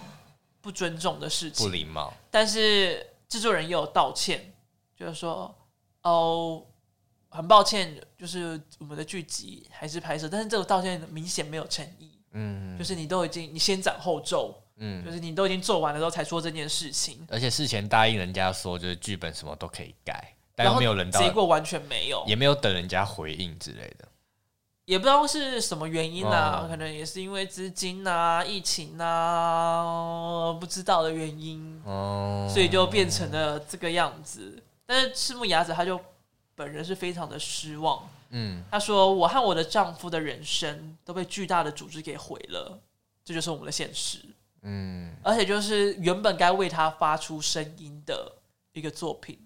不尊重的事情，不礼貌，但是。制作人也有道歉，就是说，哦，很抱歉，就是我们的剧集还是拍摄，但是这个道歉明显没有诚意，嗯，就是你都已经你先斩后奏，嗯，就是你都已经做完了之后才说这件事情，而且事前答应人家说就是剧本什么都可以改，但又没有人到，结果完全没有，也没有等人家回应之类的。也不知道是什么原因啊，哦、可能也是因为资金啊、疫情啊，不知道的原因，哦、所以就变成了这个样子。但是赤木雅子他就本人是非常的失望，嗯，他说：“我和我的丈夫的人生都被巨大的组织给毁了，这就是我们的现实。”嗯，而且就是原本该为他发出声音的一个作品，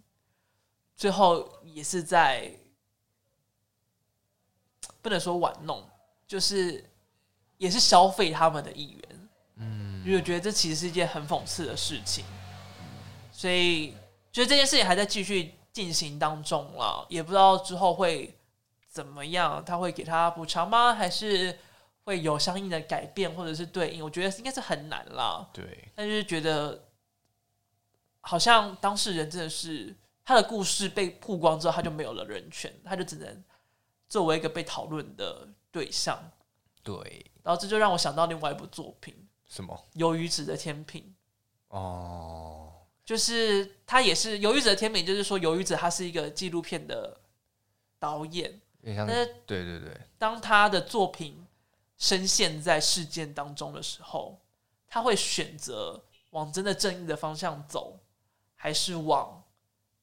最后也是在。不能说玩弄，就是也是消费他们的意愿，嗯，因为我觉得这其实是一件很讽刺的事情，所以觉得这件事情还在继续进行当中了，也不知道之后会怎么样？他会给他补偿吗？还是会有相应的改变或者是对应？我觉得应该是很难啦。对，但是觉得好像当事人真的是他的故事被曝光之后，他就没有了人权，他就只能作为一个被讨论的对象。对，然后这就让我想到另外一部作品，什么？鱿鱼子的天平。哦，就是他也是鱿鱼子的天平，就是说鱿鱼子他是一个纪录片的导演，但是对对对，当他的作品深陷在事件当中的时候，他会选择往真的正义的方向走，还是往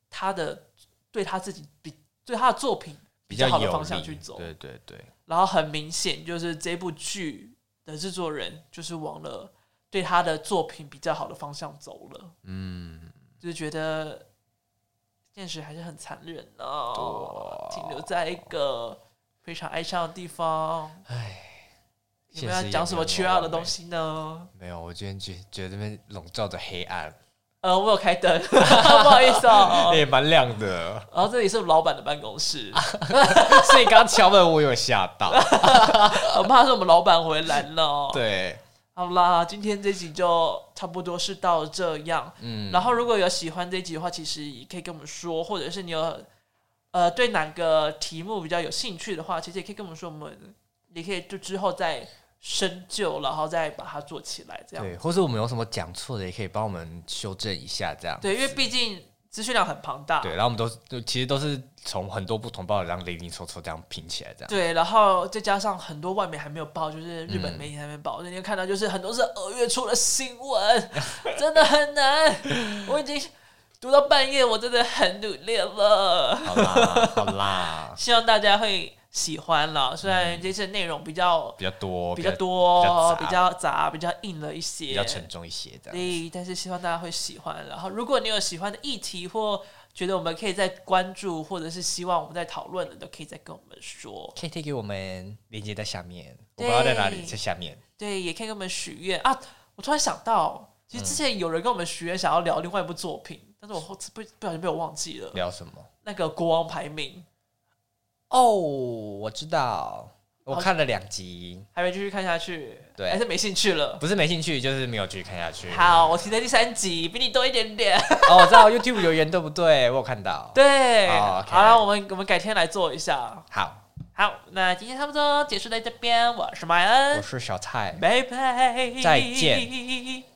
他的对他自己比对他的作品比较好的方向去走？对对对。然后很明显，就是这部剧的制作人就是往了。对他的作品比较好的方向走了，嗯，就是觉得现实还是很残忍的，哦，停留在一个非常哀伤的地方。唉，有没有要讲什么缺要的东西呢？没有，我今天觉觉得这边笼罩着黑暗。呃，我有开灯，不好意思哦，也蛮亮的。然后这里是老板的办公室，所以刚敲门我有吓到，我怕是我们老板回来了。对。好啦，今天这集就差不多是到这样。嗯，然后如果有喜欢这集的话，其实也可以跟我们说，或者是你有呃对哪个题目比较有兴趣的话，其实也可以跟我们说，我们也可以就之后再深究，然后再把它做起来，这样。对，或者我们有什么讲错的，也可以帮我们修正一下，这样。对，因为毕竟。资讯量很庞大，对，然后我们都都其实都是从很多不同报纸上零零凑凑这样拼起来，这样。对，然后再加上很多外面还没有报，就是日本媒体还没报，那、嗯、天看到就是很多是二月初的新闻，真的很难。我已经读到半夜，我真的很努力了。好啦，好啦，希望大家会。喜欢了，虽然这次内容比较比较多，比较多，比较杂，比较硬了一些，比较沉重一些的。对，但是希望大家会喜欢。然后，如果你有喜欢的议题，或觉得我们可以再关注，或者是希望我们再讨论的，都可以再跟我们说。可以贴给我们链接在下面，我不知道在哪里，在下面。对，也可以跟我们许愿啊！我突然想到，其实之前有人跟我们许愿，想要聊另外一部作品，嗯、但是我后不不小心被我忘记了。聊什么？那个国王排名。哦，oh, 我知道，我看了两集，还没继续看下去，对，还是没兴趣了？不是没兴趣，就是没有继续看下去。好，我停在第三集，比你多一点点。哦，我知道 YouTube 留言对不对？我有看到。对，oh. 好了，我们我们改天来做一下。好，好，那今天差不多结束在这边。我是麦恩，我是小蔡，拜拜，再见。